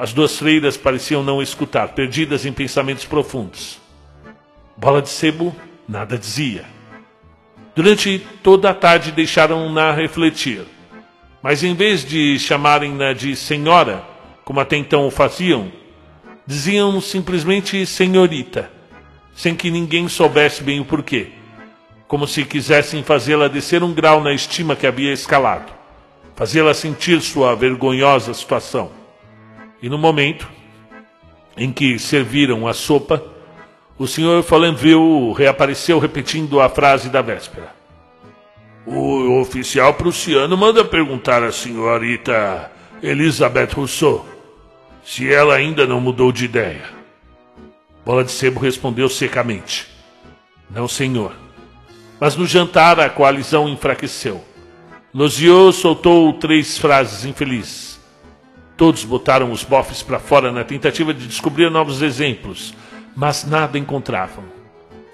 as duas freiras pareciam não escutar, perdidas em pensamentos profundos. Bola de sebo nada dizia. Durante toda a tarde deixaram-na refletir, mas em vez de chamarem-na de senhora, como até então o faziam, diziam simplesmente senhorita, sem que ninguém soubesse bem o porquê, como se quisessem fazê-la descer um grau na estima que havia escalado, fazê-la sentir sua vergonhosa situação. E no momento em que serviram a sopa, o senhor Falenville reapareceu repetindo a frase da véspera. O oficial prussiano manda perguntar à senhorita Elizabeth Rousseau se ela ainda não mudou de ideia. Bola de Sebo respondeu secamente: Não, senhor. Mas no jantar a coalizão enfraqueceu. Losieux soltou três frases infelizes. Todos botaram os bofes para fora na tentativa de descobrir novos exemplos, mas nada encontravam.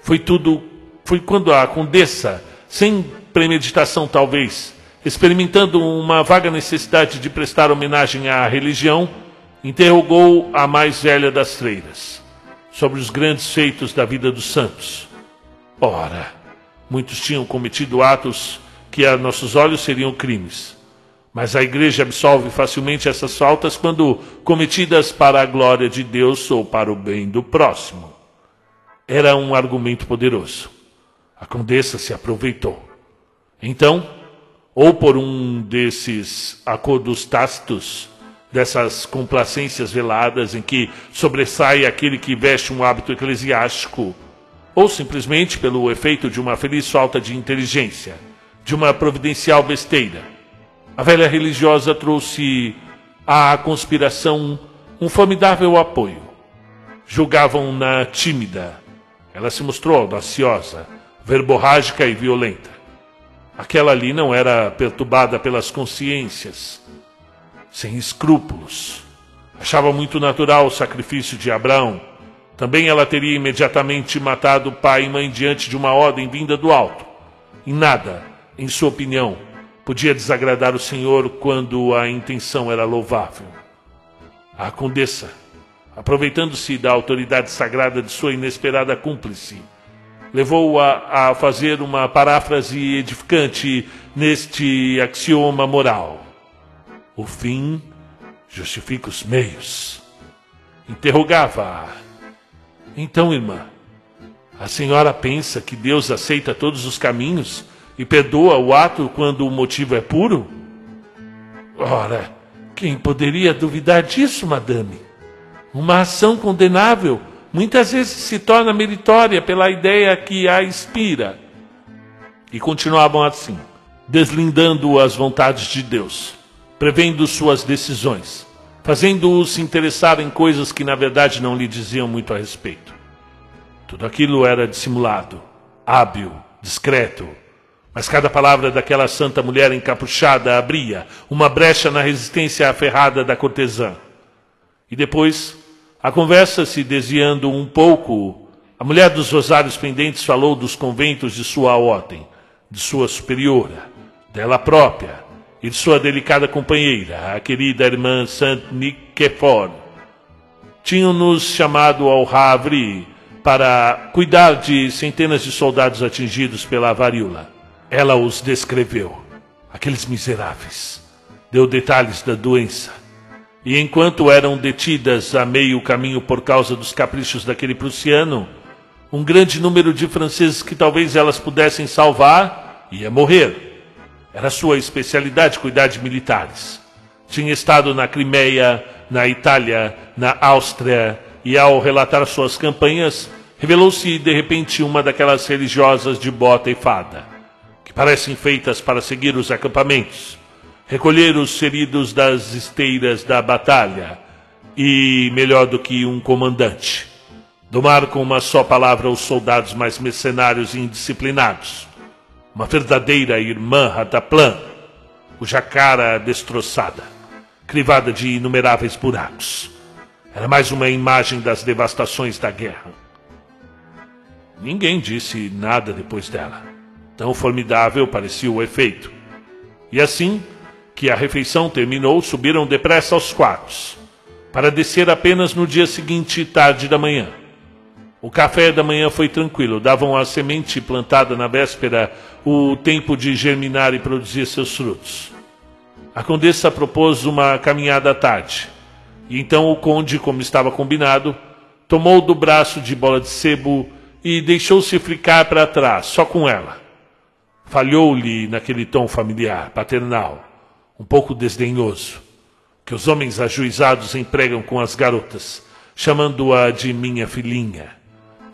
Foi tudo. Foi quando a condessa, sem premeditação talvez, experimentando uma vaga necessidade de prestar homenagem à religião, interrogou a mais velha das freiras sobre os grandes feitos da vida dos santos. Ora, muitos tinham cometido atos que a nossos olhos seriam crimes mas a igreja absolve facilmente essas faltas quando cometidas para a glória de Deus ou para o bem do próximo. Era um argumento poderoso. A condessa se aproveitou. Então, ou por um desses acordos tácitos, dessas complacências veladas em que sobressai aquele que veste um hábito eclesiástico, ou simplesmente pelo efeito de uma feliz falta de inteligência, de uma providencial besteira. A velha religiosa trouxe à conspiração um formidável apoio. Julgavam-na tímida. Ela se mostrou audaciosa, verborrágica e violenta. Aquela ali não era perturbada pelas consciências, sem escrúpulos. Achava muito natural o sacrifício de Abraão. Também ela teria imediatamente matado pai e mãe diante de uma ordem vinda do alto. Em nada, em sua opinião, podia desagradar o Senhor quando a intenção era louvável. A condessa, aproveitando-se da autoridade sagrada de sua inesperada cúmplice, levou-a a fazer uma paráfrase edificante neste axioma moral. O fim justifica os meios. Interrogava-a. Então, irmã, a senhora pensa que Deus aceita todos os caminhos e perdoa o ato quando o motivo é puro? Ora, quem poderia duvidar disso, madame? Uma ação condenável muitas vezes se torna meritória pela ideia que a inspira. E continuavam assim, deslindando as vontades de Deus, prevendo suas decisões, fazendo-o se interessar em coisas que na verdade não lhe diziam muito a respeito. Tudo aquilo era dissimulado, hábil, discreto, mas cada palavra daquela santa mulher encapuchada abria uma brecha na resistência aferrada da cortesã. E depois a conversa se desviando um pouco, a mulher dos rosários pendentes falou dos conventos de sua ordem, de sua superiora, dela própria e de sua delicada companheira, a querida irmã Saint Nicephore. Tinham-nos chamado ao Havre para cuidar de centenas de soldados atingidos pela varíola. Ela os descreveu, aqueles miseráveis. Deu detalhes da doença e enquanto eram detidas a meio caminho por causa dos caprichos daquele prussiano, um grande número de franceses que talvez elas pudessem salvar ia morrer. Era sua especialidade cuidar de militares. Tinha estado na Crimeia, na Itália, na Áustria, e ao relatar suas campanhas, revelou-se de repente uma daquelas religiosas de bota e fada, que parecem feitas para seguir os acampamentos recolher os feridos das esteiras da batalha e, melhor do que um comandante, domar com uma só palavra os soldados mais mercenários e indisciplinados. Uma verdadeira irmã Rataplan, cuja cara destroçada, crivada de inumeráveis buracos, era mais uma imagem das devastações da guerra. Ninguém disse nada depois dela. Tão formidável parecia o efeito. E assim, que a refeição terminou, subiram depressa aos quartos, para descer apenas no dia seguinte, tarde da manhã. O café da manhã foi tranquilo, davam a semente plantada na véspera o tempo de germinar e produzir seus frutos. A condessa propôs uma caminhada à tarde, e então o conde, como estava combinado, tomou do braço de bola de sebo e deixou-se ficar para trás, só com ela. Falhou-lhe naquele tom familiar, paternal um pouco desdenhoso, que os homens ajuizados empregam com as garotas, chamando-a de minha filhinha,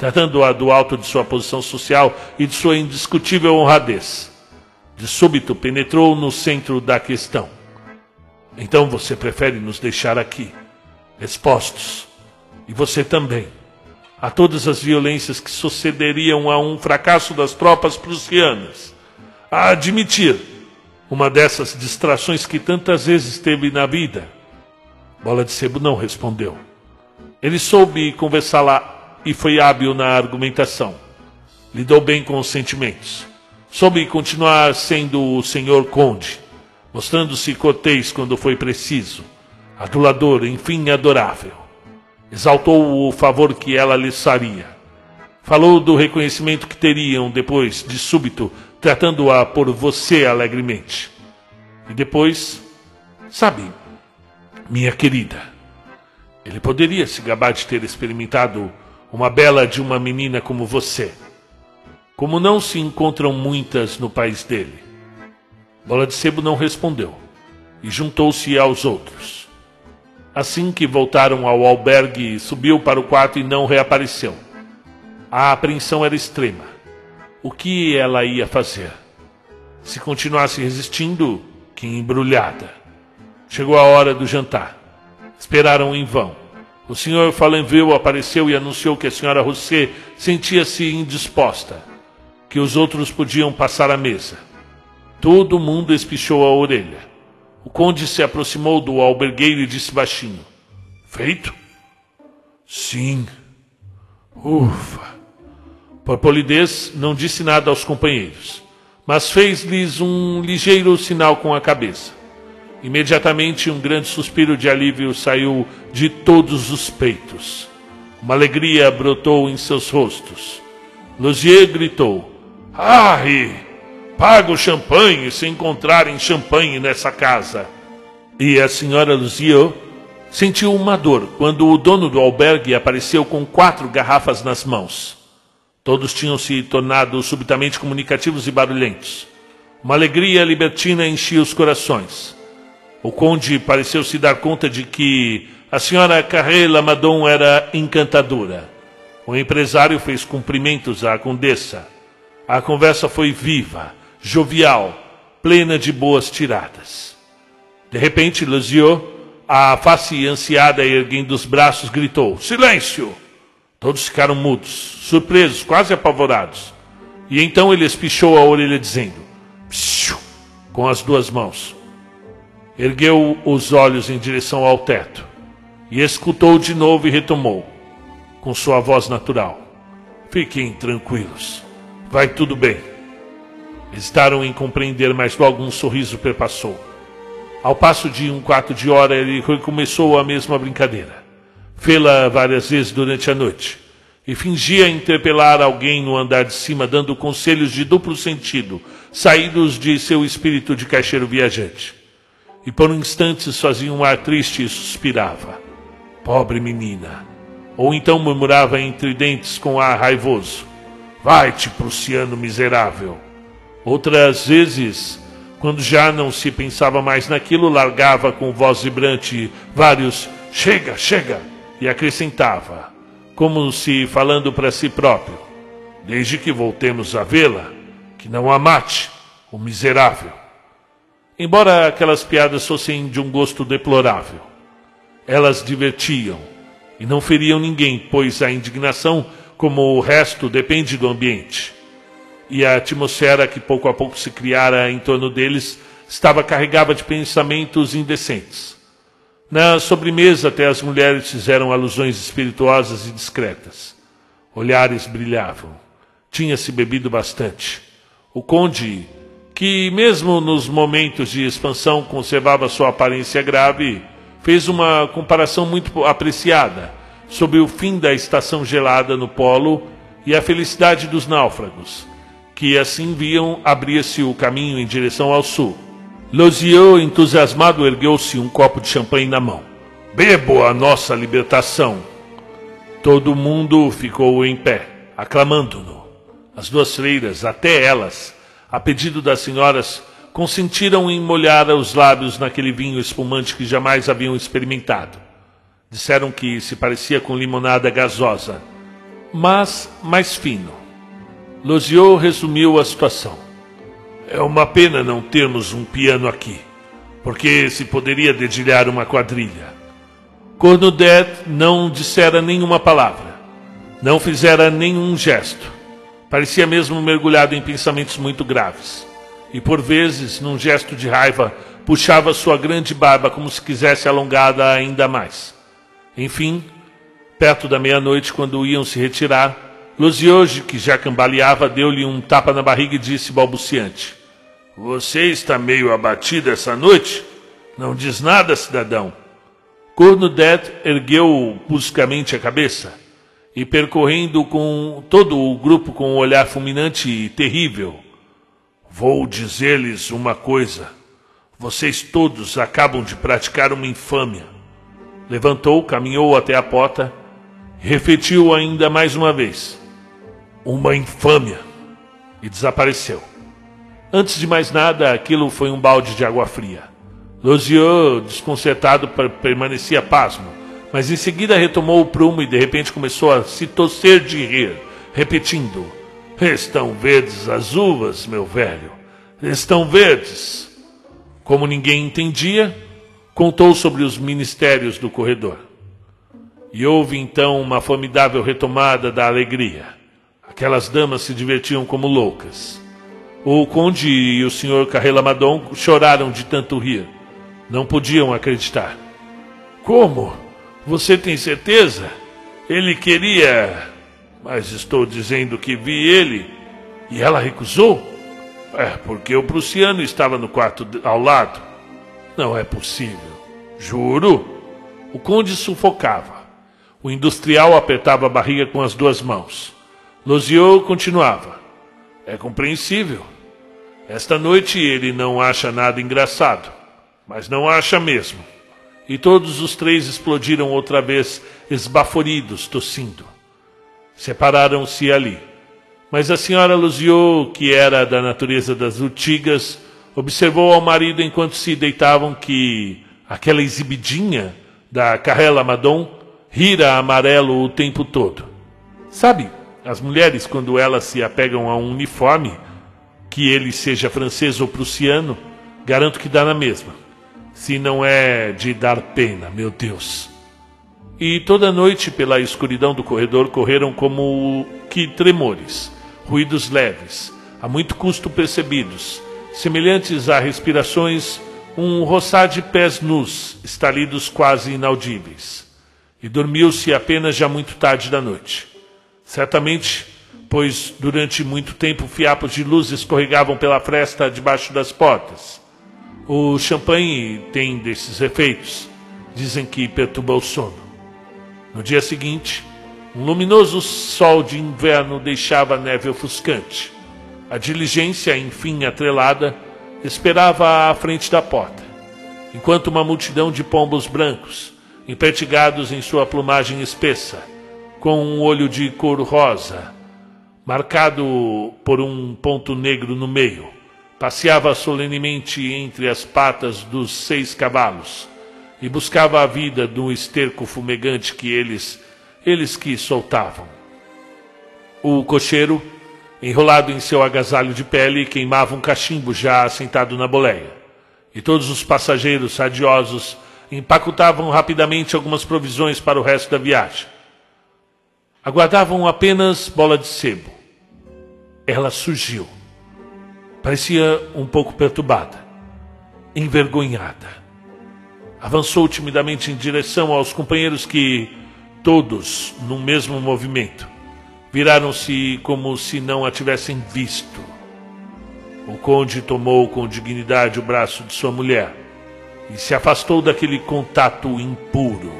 tratando-a do alto de sua posição social e de sua indiscutível honradez. De súbito penetrou no centro da questão. Então você prefere nos deixar aqui, expostos, e você também, a todas as violências que sucederiam a um fracasso das tropas prussianas, a admitir uma dessas distrações que tantas vezes teve na vida? Bola de Sebo não respondeu. Ele soube conversar lá e foi hábil na argumentação. Lidou bem com os sentimentos. Soube continuar sendo o senhor conde, mostrando-se cortês quando foi preciso, adulador, enfim, adorável. Exaltou o favor que ela lhes faria. Falou do reconhecimento que teriam depois, de súbito, tratando-a por você alegremente. E depois, sabe, minha querida, ele poderia se gabar de ter experimentado uma bela de uma menina como você. Como não se encontram muitas no país dele. Bola de Sebo não respondeu e juntou-se aos outros. Assim que voltaram ao albergue, subiu para o quarto e não reapareceu. A apreensão era extrema. O que ela ia fazer? Se continuasse resistindo, que embrulhada. Chegou a hora do jantar. Esperaram em vão. O senhor Falenville apareceu e anunciou que a senhora Rousset sentia-se indisposta, que os outros podiam passar à mesa. Todo mundo espichou a orelha. O conde se aproximou do albergueiro e disse baixinho: Feito? Sim. Ufa. Por polidez, não disse nada aos companheiros, mas fez-lhes um ligeiro sinal com a cabeça. Imediatamente um grande suspiro de alívio saiu de todos os peitos. Uma alegria brotou em seus rostos. Luzier gritou: Ai! Paga o champanhe se encontrarem champanhe nessa casa. E a senhora Luzier sentiu uma dor quando o dono do albergue apareceu com quatro garrafas nas mãos. Todos tinham se tornado subitamente comunicativos e barulhentos. Uma alegria libertina enchia os corações. O conde pareceu se dar conta de que a senhora Carré Lamadon era encantadora. O empresário fez cumprimentos à condessa. A conversa foi viva, jovial, plena de boas tiradas. De repente, Luziot, a face ansiada erguendo os braços, gritou: Silêncio! Todos ficaram mudos, surpresos, quase apavorados. E então ele espichou a orelha, dizendo: Psiu! com as duas mãos. Ergueu os olhos em direção ao teto e escutou de novo e retomou, com sua voz natural: Fiquem tranquilos, vai tudo bem. Hesitaram em compreender, mas logo um sorriso perpassou. Ao passo de um quarto de hora, ele recomeçou a mesma brincadeira. Fê-la várias vezes durante a noite e fingia interpelar alguém no andar de cima, dando conselhos de duplo sentido, saídos de seu espírito de caixeiro viajante e por um instante fazia um ar triste e suspirava. Pobre menina. Ou então murmurava entre dentes com ar raivoso: Vai-te, prussiano miserável. Outras vezes, quando já não se pensava mais naquilo, largava com voz vibrante vários Chega, chega! e acrescentava, como se falando para si próprio: Desde que voltemos a vê-la, que não a mate, o miserável. Embora aquelas piadas fossem de um gosto deplorável, elas divertiam e não feriam ninguém, pois a indignação, como o resto, depende do ambiente. E a atmosfera que pouco a pouco se criara em torno deles estava carregada de pensamentos indecentes. Na sobremesa, até as mulheres fizeram alusões espirituosas e discretas. Olhares brilhavam. Tinha-se bebido bastante. O conde que, mesmo nos momentos de expansão, conservava sua aparência grave, fez uma comparação muito apreciada sobre o fim da estação gelada no polo e a felicidade dos náufragos, que assim viam abrir-se o caminho em direção ao sul. Losieux, entusiasmado, ergueu-se um copo de champanhe na mão. Bebo a nossa libertação! Todo mundo ficou em pé, aclamando-no. As duas freiras, até elas, a pedido das senhoras, consentiram em molhar os lábios naquele vinho espumante que jamais haviam experimentado. Disseram que se parecia com limonada gasosa, mas mais fino. Losiot resumiu a situação. É uma pena não termos um piano aqui, porque se poderia dedilhar uma quadrilha. Cornudet não dissera nenhuma palavra, não fizera nenhum gesto Parecia mesmo mergulhado em pensamentos muito graves. E por vezes, num gesto de raiva, puxava sua grande barba como se quisesse alongada ainda mais. Enfim, perto da meia-noite, quando iam se retirar, Luzioge, que já cambaleava, deu-lhe um tapa na barriga e disse balbuciante: Você está meio abatido essa noite? Não diz nada, cidadão. Cornudet ergueu bruscamente a cabeça e percorrendo com todo o grupo com um olhar fulminante e terrível. Vou dizer-lhes uma coisa. Vocês todos acabam de praticar uma infâmia. Levantou, caminhou até a porta, refletiu ainda mais uma vez. Uma infâmia. E desapareceu. Antes de mais nada, aquilo foi um balde de água fria. Losieux, desconcertado, permanecia pasmo, mas em seguida retomou o prumo e de repente começou a se torcer de rir, repetindo: Estão verdes as uvas, meu velho, estão verdes. Como ninguém entendia, contou sobre os ministérios do corredor. E houve então uma formidável retomada da alegria. Aquelas damas se divertiam como loucas. O conde e o senhor Carrela Madon choraram de tanto rir. Não podiam acreditar. Como? Você tem certeza? Ele queria. Mas estou dizendo que vi ele e ela recusou? É, porque o prussiano estava no quarto ao lado. Não é possível. Juro. O conde sufocava. O industrial apertava a barriga com as duas mãos. Losiot continuava. É compreensível. Esta noite ele não acha nada engraçado, mas não acha mesmo. E todos os três explodiram outra vez, esbaforidos, tossindo. Separaram-se ali. Mas a senhora Losiot, que era da natureza das urtigas, observou ao marido enquanto se deitavam que aquela exibidinha da Carrela Madon rira amarelo o tempo todo. Sabe, as mulheres, quando elas se apegam a um uniforme, que ele seja francês ou prussiano, garanto que dá na mesma. Se não é de dar pena, meu Deus. E toda noite, pela escuridão do corredor, correram como que tremores, ruídos leves, a muito custo percebidos, semelhantes a respirações, um roçar de pés nus, estalidos quase inaudíveis e dormiu-se apenas já muito tarde da noite. Certamente, pois durante muito tempo fiapos de luz escorregavam pela fresta debaixo das portas. O champanhe tem desses efeitos. Dizem que perturba o sono. No dia seguinte, um luminoso sol de inverno deixava a neve ofuscante. A diligência, enfim atrelada, esperava à frente da porta, enquanto uma multidão de pombos brancos, impertigados em sua plumagem espessa, com um olho de cor rosa, marcado por um ponto negro no meio. Passeava solenemente entre as patas dos seis cavalos e buscava a vida do esterco fumegante que eles, eles que soltavam. O cocheiro, enrolado em seu agasalho de pele, queimava um cachimbo já assentado na boleia. E todos os passageiros sadiosos empacotavam rapidamente algumas provisões para o resto da viagem. Aguardavam apenas bola de sebo. Ela surgiu. Parecia um pouco perturbada, envergonhada. Avançou timidamente em direção aos companheiros que, todos num mesmo movimento, viraram-se como se não a tivessem visto. O conde tomou com dignidade o braço de sua mulher e se afastou daquele contato impuro.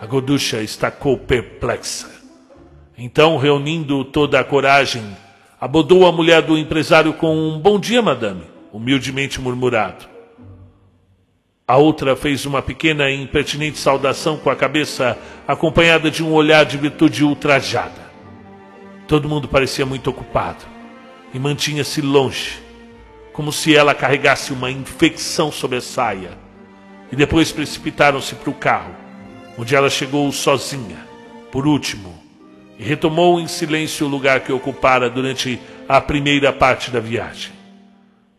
A Goducha estacou perplexa. Então, reunindo toda a coragem, abordou a mulher do empresário com um bom dia, madame, humildemente murmurado. A outra fez uma pequena e impertinente saudação com a cabeça, acompanhada de um olhar de virtude ultrajada. Todo mundo parecia muito ocupado e mantinha-se longe como se ela carregasse uma infecção sobre a saia. E depois precipitaram-se para o carro, onde ela chegou sozinha, por último, e retomou em silêncio o lugar que ocupara durante a primeira parte da viagem.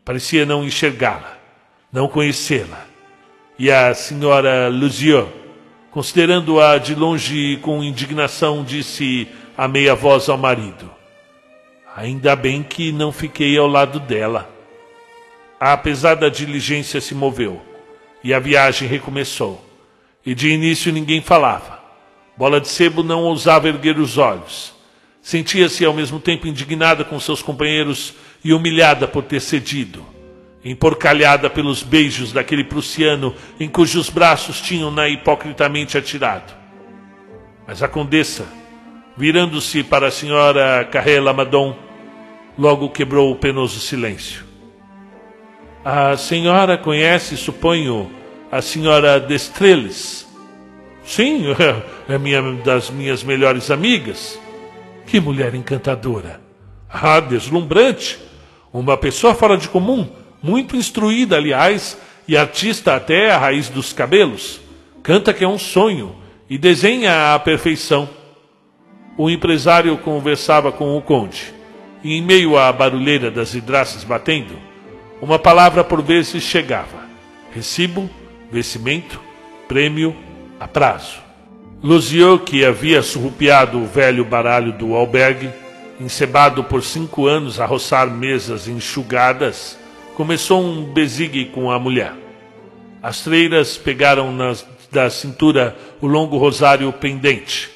Parecia não enxergá-la, não conhecê-la. E a senhora Luzieux, considerando-a de longe com indignação, disse a meia voz ao marido: Ainda bem que não fiquei ao lado dela. Apesar da diligência se moveu e a viagem recomeçou. E de início ninguém falava. Bola de Sebo não ousava erguer os olhos. Sentia-se ao mesmo tempo indignada com seus companheiros e humilhada por ter cedido, emporcalhada pelos beijos daquele prussiano em cujos braços tinham-na hipocritamente atirado. Mas a condessa, virando-se para a senhora Carrela Madon, logo quebrou o penoso silêncio. A senhora conhece, suponho, a senhora Destreles? Sim, <laughs> é minha, das minhas melhores amigas. Que mulher encantadora. Ah, deslumbrante. Uma pessoa fora de comum, muito instruída, aliás, e artista até a raiz dos cabelos. Canta que é um sonho e desenha à perfeição. O empresário conversava com o conde, e em meio à barulheira das vidraças batendo, uma palavra por vezes chegava: recibo, vencimento, prêmio, a prazo. Luziot, que havia surrupiado o velho baralho do albergue, encebado por cinco anos a roçar mesas enxugadas, começou um besigue com a mulher. As freiras pegaram nas, da cintura o longo rosário pendente.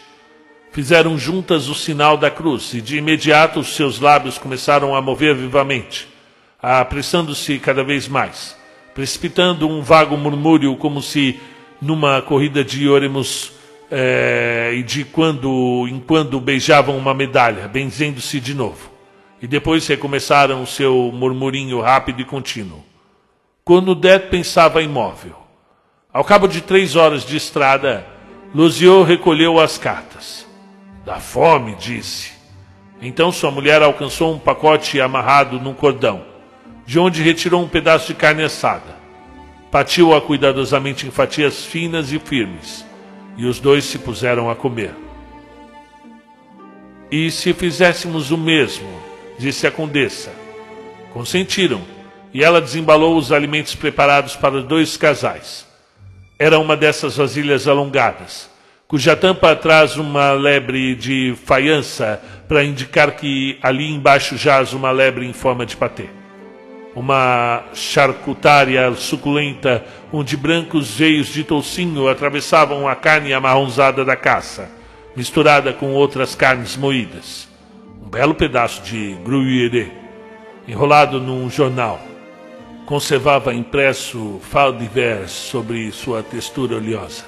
Fizeram juntas o sinal da cruz e de imediato os seus lábios começaram a mover vivamente, apressando-se cada vez mais, precipitando um vago murmúrio como se numa corrida de óremos é, e de quando em quando beijavam uma medalha, benzendo-se de novo. E depois recomeçaram o seu murmurinho rápido e contínuo. Quando Dete pensava imóvel. Ao cabo de três horas de estrada, Luziot recolheu as cartas. Da fome, disse. Então sua mulher alcançou um pacote amarrado num cordão, de onde retirou um pedaço de carne assada. Patiu-a cuidadosamente em fatias finas e firmes e os dois se puseram a comer. E se fizéssemos o mesmo? disse a condessa. Consentiram, e ela desembalou os alimentos preparados para dois casais. Era uma dessas vasilhas alongadas, cuja tampa traz uma lebre de faiança para indicar que ali embaixo jaz uma lebre em forma de patê uma charcutária suculenta, onde brancos veios de toucinho atravessavam a carne amarronzada da caça, misturada com outras carnes moídas. Um belo pedaço de gruyere, enrolado num jornal. Conservava impresso fal divers sobre sua textura oleosa.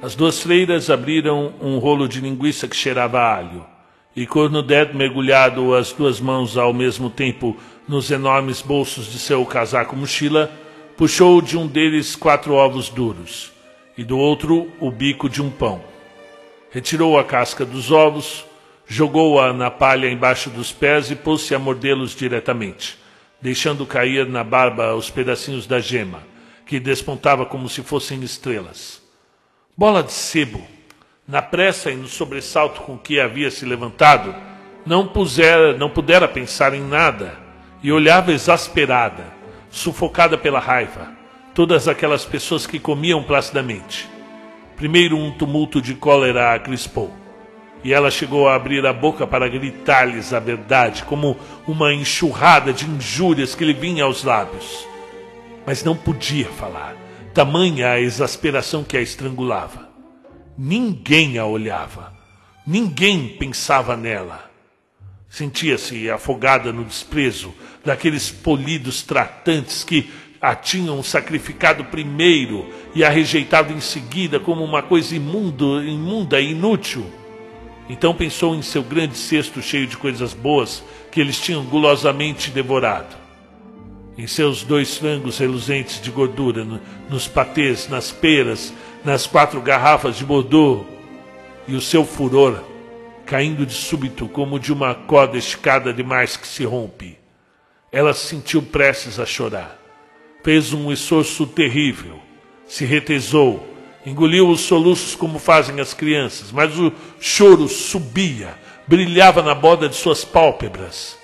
As duas freiras abriram um rolo de linguiça que cheirava a alho, e Cornudet, mergulhado as duas mãos ao mesmo tempo nos enormes bolsos de seu casaco-mochila, puxou de um deles quatro ovos duros e do outro o bico de um pão. Retirou a casca dos ovos, jogou-a na palha embaixo dos pés e pôs-se a mordê-los diretamente, deixando cair na barba os pedacinhos da gema, que despontava como se fossem estrelas. Bola de sebo, na pressa e no sobressalto com que havia se levantado, não, pusera, não pudera pensar em nada e olhava exasperada, sufocada pela raiva, todas aquelas pessoas que comiam placidamente. Primeiro um tumulto de cólera a crispou, e ela chegou a abrir a boca para gritar-lhes a verdade, como uma enxurrada de injúrias que lhe vinha aos lábios. Mas não podia falar, tamanha a exasperação que a estrangulava. Ninguém a olhava, ninguém pensava nela. Sentia-se afogada no desprezo daqueles polidos tratantes que a tinham sacrificado primeiro e a rejeitado em seguida como uma coisa imundo, imunda e inútil. Então pensou em seu grande cesto cheio de coisas boas que eles tinham gulosamente devorado. Em seus dois frangos reluzentes de gordura, no, nos patês, nas peras, nas quatro garrafas de Bordeaux, e o seu furor caindo de súbito como de uma corda esticada demais que se rompe. Ela se sentiu prestes a chorar. Fez um esforço terrível, se retesou, engoliu os soluços como fazem as crianças, mas o choro subia, brilhava na borda de suas pálpebras.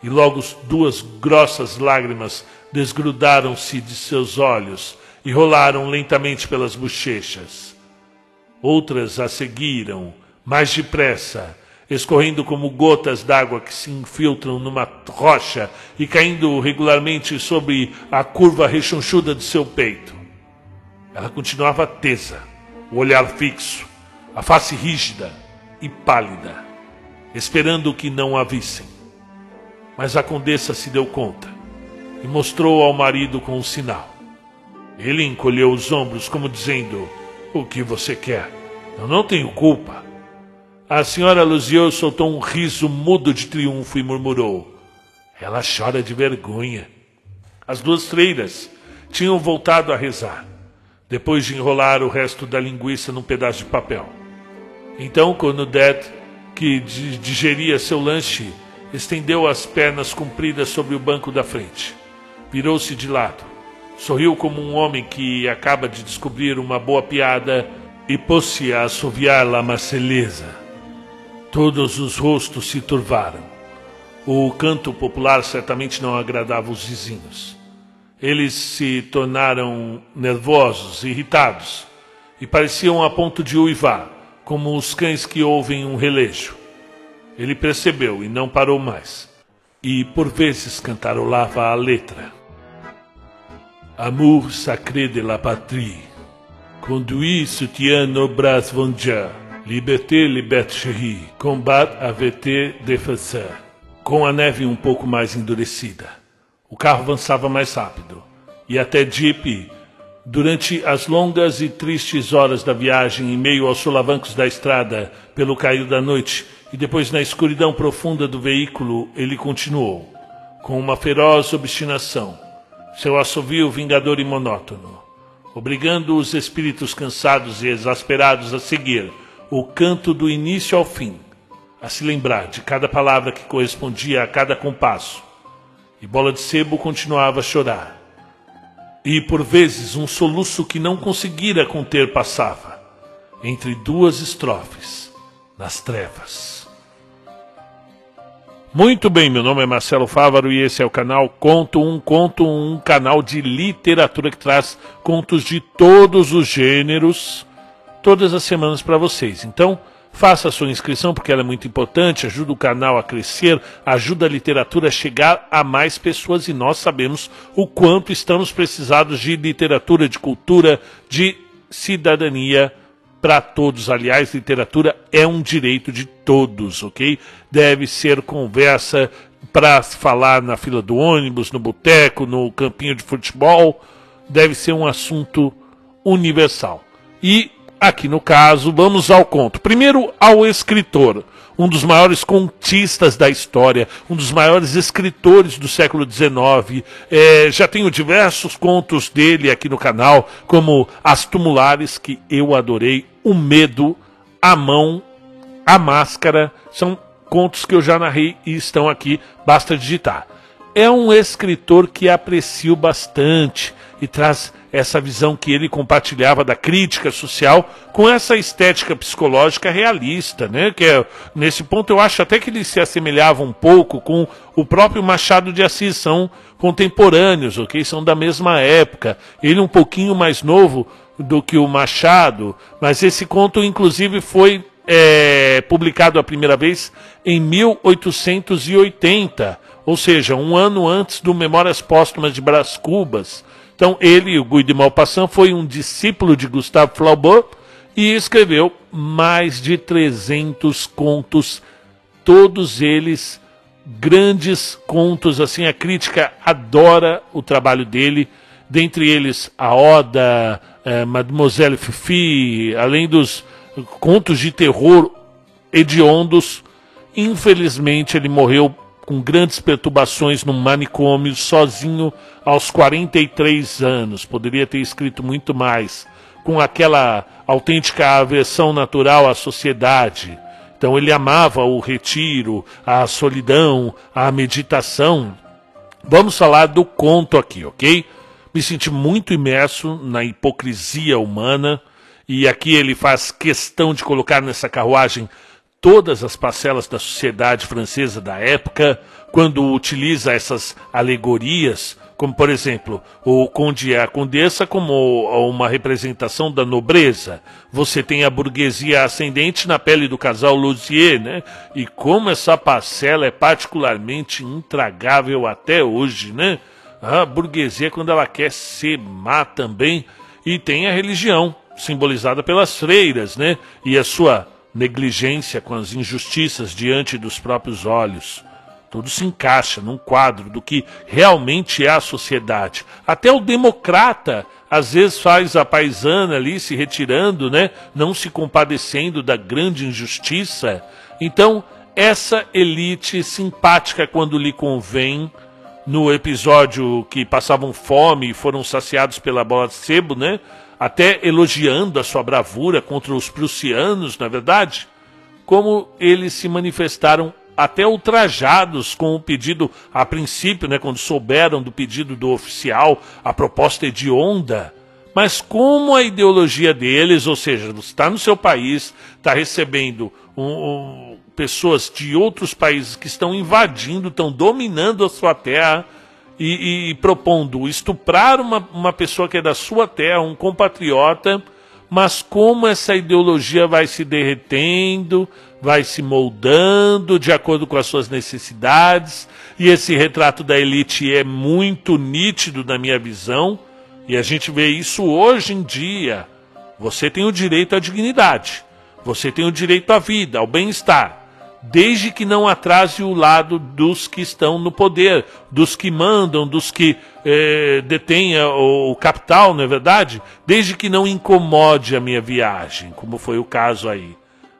E logo duas grossas lágrimas desgrudaram-se de seus olhos e rolaram lentamente pelas bochechas. Outras a seguiram, mais depressa, escorrendo como gotas d'água que se infiltram numa rocha e caindo regularmente sobre a curva rechonchuda de seu peito. Ela continuava tesa, o olhar fixo, a face rígida e pálida, esperando que não a vissem. Mas a condessa se deu conta e mostrou ao marido com um sinal. Ele encolheu os ombros, como dizendo: O que você quer? Eu não tenho culpa. A senhora Luziot soltou um riso mudo de triunfo e murmurou: Ela chora de vergonha. As duas freiras tinham voltado a rezar, depois de enrolar o resto da linguiça num pedaço de papel. Então, Cornudet, que digeria seu lanche, estendeu as pernas compridas sobre o banco da frente. Virou-se de lado Sorriu como um homem que acaba de descobrir uma boa piada e pôs-se a assoviar la Marselhesa. Todos os rostos se turvaram. O canto popular certamente não agradava os vizinhos. Eles se tornaram nervosos, irritados, e pareciam a ponto de uivar, como os cães que ouvem um relejo. Ele percebeu e não parou mais, e por vezes cantarolava a letra. Amour sacré de la patrie, conduit soutien nos bras liberté, liberté chérie, combat avec défenseur. Com a neve um pouco mais endurecida, o carro avançava mais rápido, e até Jeep. Durante as longas e tristes horas da viagem, em meio aos solavancos da estrada, pelo cair da noite, e depois na escuridão profunda do veículo, ele continuou, com uma feroz obstinação, seu assovio vingador e monótono, obrigando os espíritos cansados e exasperados a seguir o canto do início ao fim, a se lembrar de cada palavra que correspondia a cada compasso. E Bola de Sebo continuava a chorar e por vezes um soluço que não conseguira conter passava, entre duas estrofes, nas trevas. Muito bem, meu nome é Marcelo Fávaro e esse é o canal Conto Um Conto Um, canal de literatura que traz contos de todos os gêneros, todas as semanas para vocês. Então, Faça a sua inscrição porque ela é muito importante, ajuda o canal a crescer, ajuda a literatura a chegar a mais pessoas e nós sabemos o quanto estamos precisados de literatura, de cultura, de cidadania para todos. Aliás, literatura é um direito de todos, ok? Deve ser conversa para falar na fila do ônibus, no boteco, no campinho de futebol. Deve ser um assunto universal. E Aqui no caso, vamos ao conto. Primeiro, ao escritor, um dos maiores contistas da história, um dos maiores escritores do século XIX. É, já tenho diversos contos dele aqui no canal, como As Tumulares, que eu adorei, O Medo, A Mão, A Máscara. São contos que eu já narrei e estão aqui, basta digitar. É um escritor que aprecio bastante e traz essa visão que ele compartilhava da crítica social com essa estética psicológica realista, né? Que é, nesse ponto eu acho até que ele se assemelhava um pouco com o próprio Machado de Assis, são contemporâneos, ok? São da mesma época. Ele um pouquinho mais novo do que o Machado, mas esse conto inclusive foi é, publicado a primeira vez em 1880, ou seja, um ano antes do Memórias Póstumas de Brás Cubas. Então, ele, o Guy de Maupassant, foi um discípulo de Gustave Flaubert e escreveu mais de 300 contos, todos eles grandes contos, assim, a crítica adora o trabalho dele, dentre eles a Oda, eh, Mademoiselle Fifi, além dos contos de terror hediondos. Infelizmente, ele morreu com grandes perturbações no manicômio, sozinho aos 43 anos. Poderia ter escrito muito mais, com aquela autêntica aversão natural à sociedade. Então ele amava o retiro, a solidão, a meditação. Vamos falar do conto aqui, ok? Me senti muito imerso na hipocrisia humana e aqui ele faz questão de colocar nessa carruagem todas as parcelas da sociedade francesa da época, quando utiliza essas alegorias, como por exemplo, o conde e a condessa como uma representação da nobreza. Você tem a burguesia ascendente na pele do casal Luzier, né? E como essa parcela é particularmente intragável até hoje, né? A burguesia quando ela quer ser má também e tem a religião simbolizada pelas freiras, né? E a sua negligência com as injustiças diante dos próprios olhos. Tudo se encaixa num quadro do que realmente é a sociedade. Até o democrata às vezes faz a paisana ali se retirando, né? Não se compadecendo da grande injustiça. Então, essa elite simpática quando lhe convém, no episódio que passavam fome e foram saciados pela bola de sebo, né? Até elogiando a sua bravura contra os prussianos, na é verdade, como eles se manifestaram até ultrajados com o pedido, a princípio, né, quando souberam do pedido do oficial, a proposta hedionda. Mas como a ideologia deles, ou seja, está no seu país, está recebendo um, um, pessoas de outros países que estão invadindo, estão dominando a sua terra e, e propondo estuprar uma, uma pessoa que é da sua terra, um compatriota, mas como essa ideologia vai se derretendo, vai se moldando de acordo com as suas necessidades, e esse retrato da elite é muito nítido na minha visão, e a gente vê isso hoje em dia. Você tem o direito à dignidade, você tem o direito à vida, ao bem-estar desde que não atrase o lado dos que estão no poder, dos que mandam, dos que é, detêm o capital, não é verdade? Desde que não incomode a minha viagem, como foi o caso aí.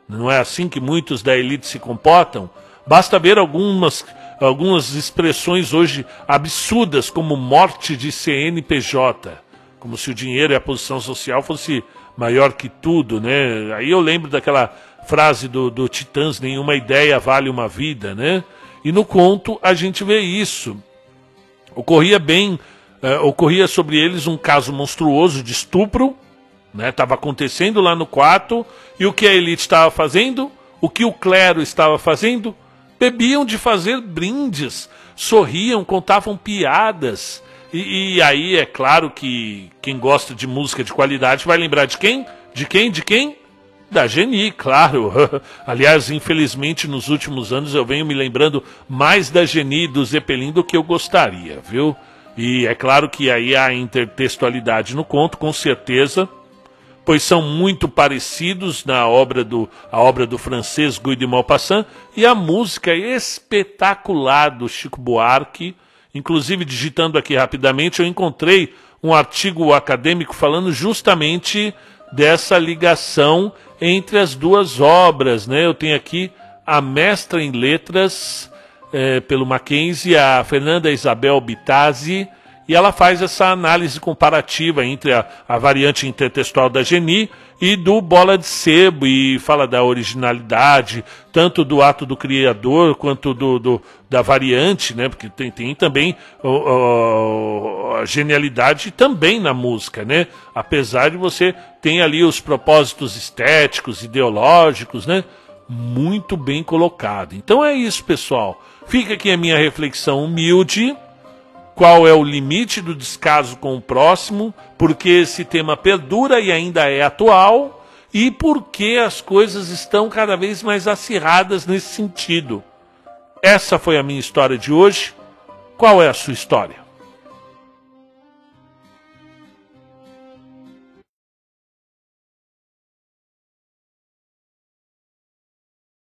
Não é assim que muitos da elite se comportam? Basta ver algumas, algumas expressões hoje absurdas, como morte de CNPJ, como se o dinheiro e a posição social fosse maior que tudo, né? Aí eu lembro daquela frase do, do Titãs, nenhuma ideia vale uma vida, né? E no conto a gente vê isso. Ocorria bem, uh, ocorria sobre eles um caso monstruoso de estupro, né? Estava acontecendo lá no quarto, e o que a elite estava fazendo? O que o clero estava fazendo? Bebiam de fazer brindes, sorriam, contavam piadas. E, e aí é claro que quem gosta de música de qualidade vai lembrar de quem? De quem? De quem? Da Geni, claro. <laughs> Aliás, infelizmente, nos últimos anos eu venho me lembrando mais da Geni e do Zeppelin do que eu gostaria, viu? E é claro que aí há intertextualidade no conto, com certeza, pois são muito parecidos na obra do, a obra do francês Guy de Maupassant e a música espetacular do Chico Buarque. Inclusive, digitando aqui rapidamente, eu encontrei um artigo acadêmico falando justamente dessa ligação entre as duas obras. Né? Eu tenho aqui a mestra em letras é, pelo Mackenzie, a Fernanda Isabel Bitazzi, e ela faz essa análise comparativa entre a, a variante intertextual da Geni e do Bola de Sebo, e fala da originalidade, tanto do ato do criador quanto do, do da variante, né? Porque tem, tem também a genialidade também na música, né? Apesar de você ter ali os propósitos estéticos, ideológicos, né? Muito bem colocado. Então é isso, pessoal. Fica aqui a minha reflexão humilde qual é o limite do descaso com o próximo, porque esse tema perdura e ainda é atual, e porque as coisas estão cada vez mais acirradas nesse sentido. Essa foi a minha história de hoje. Qual é a sua história?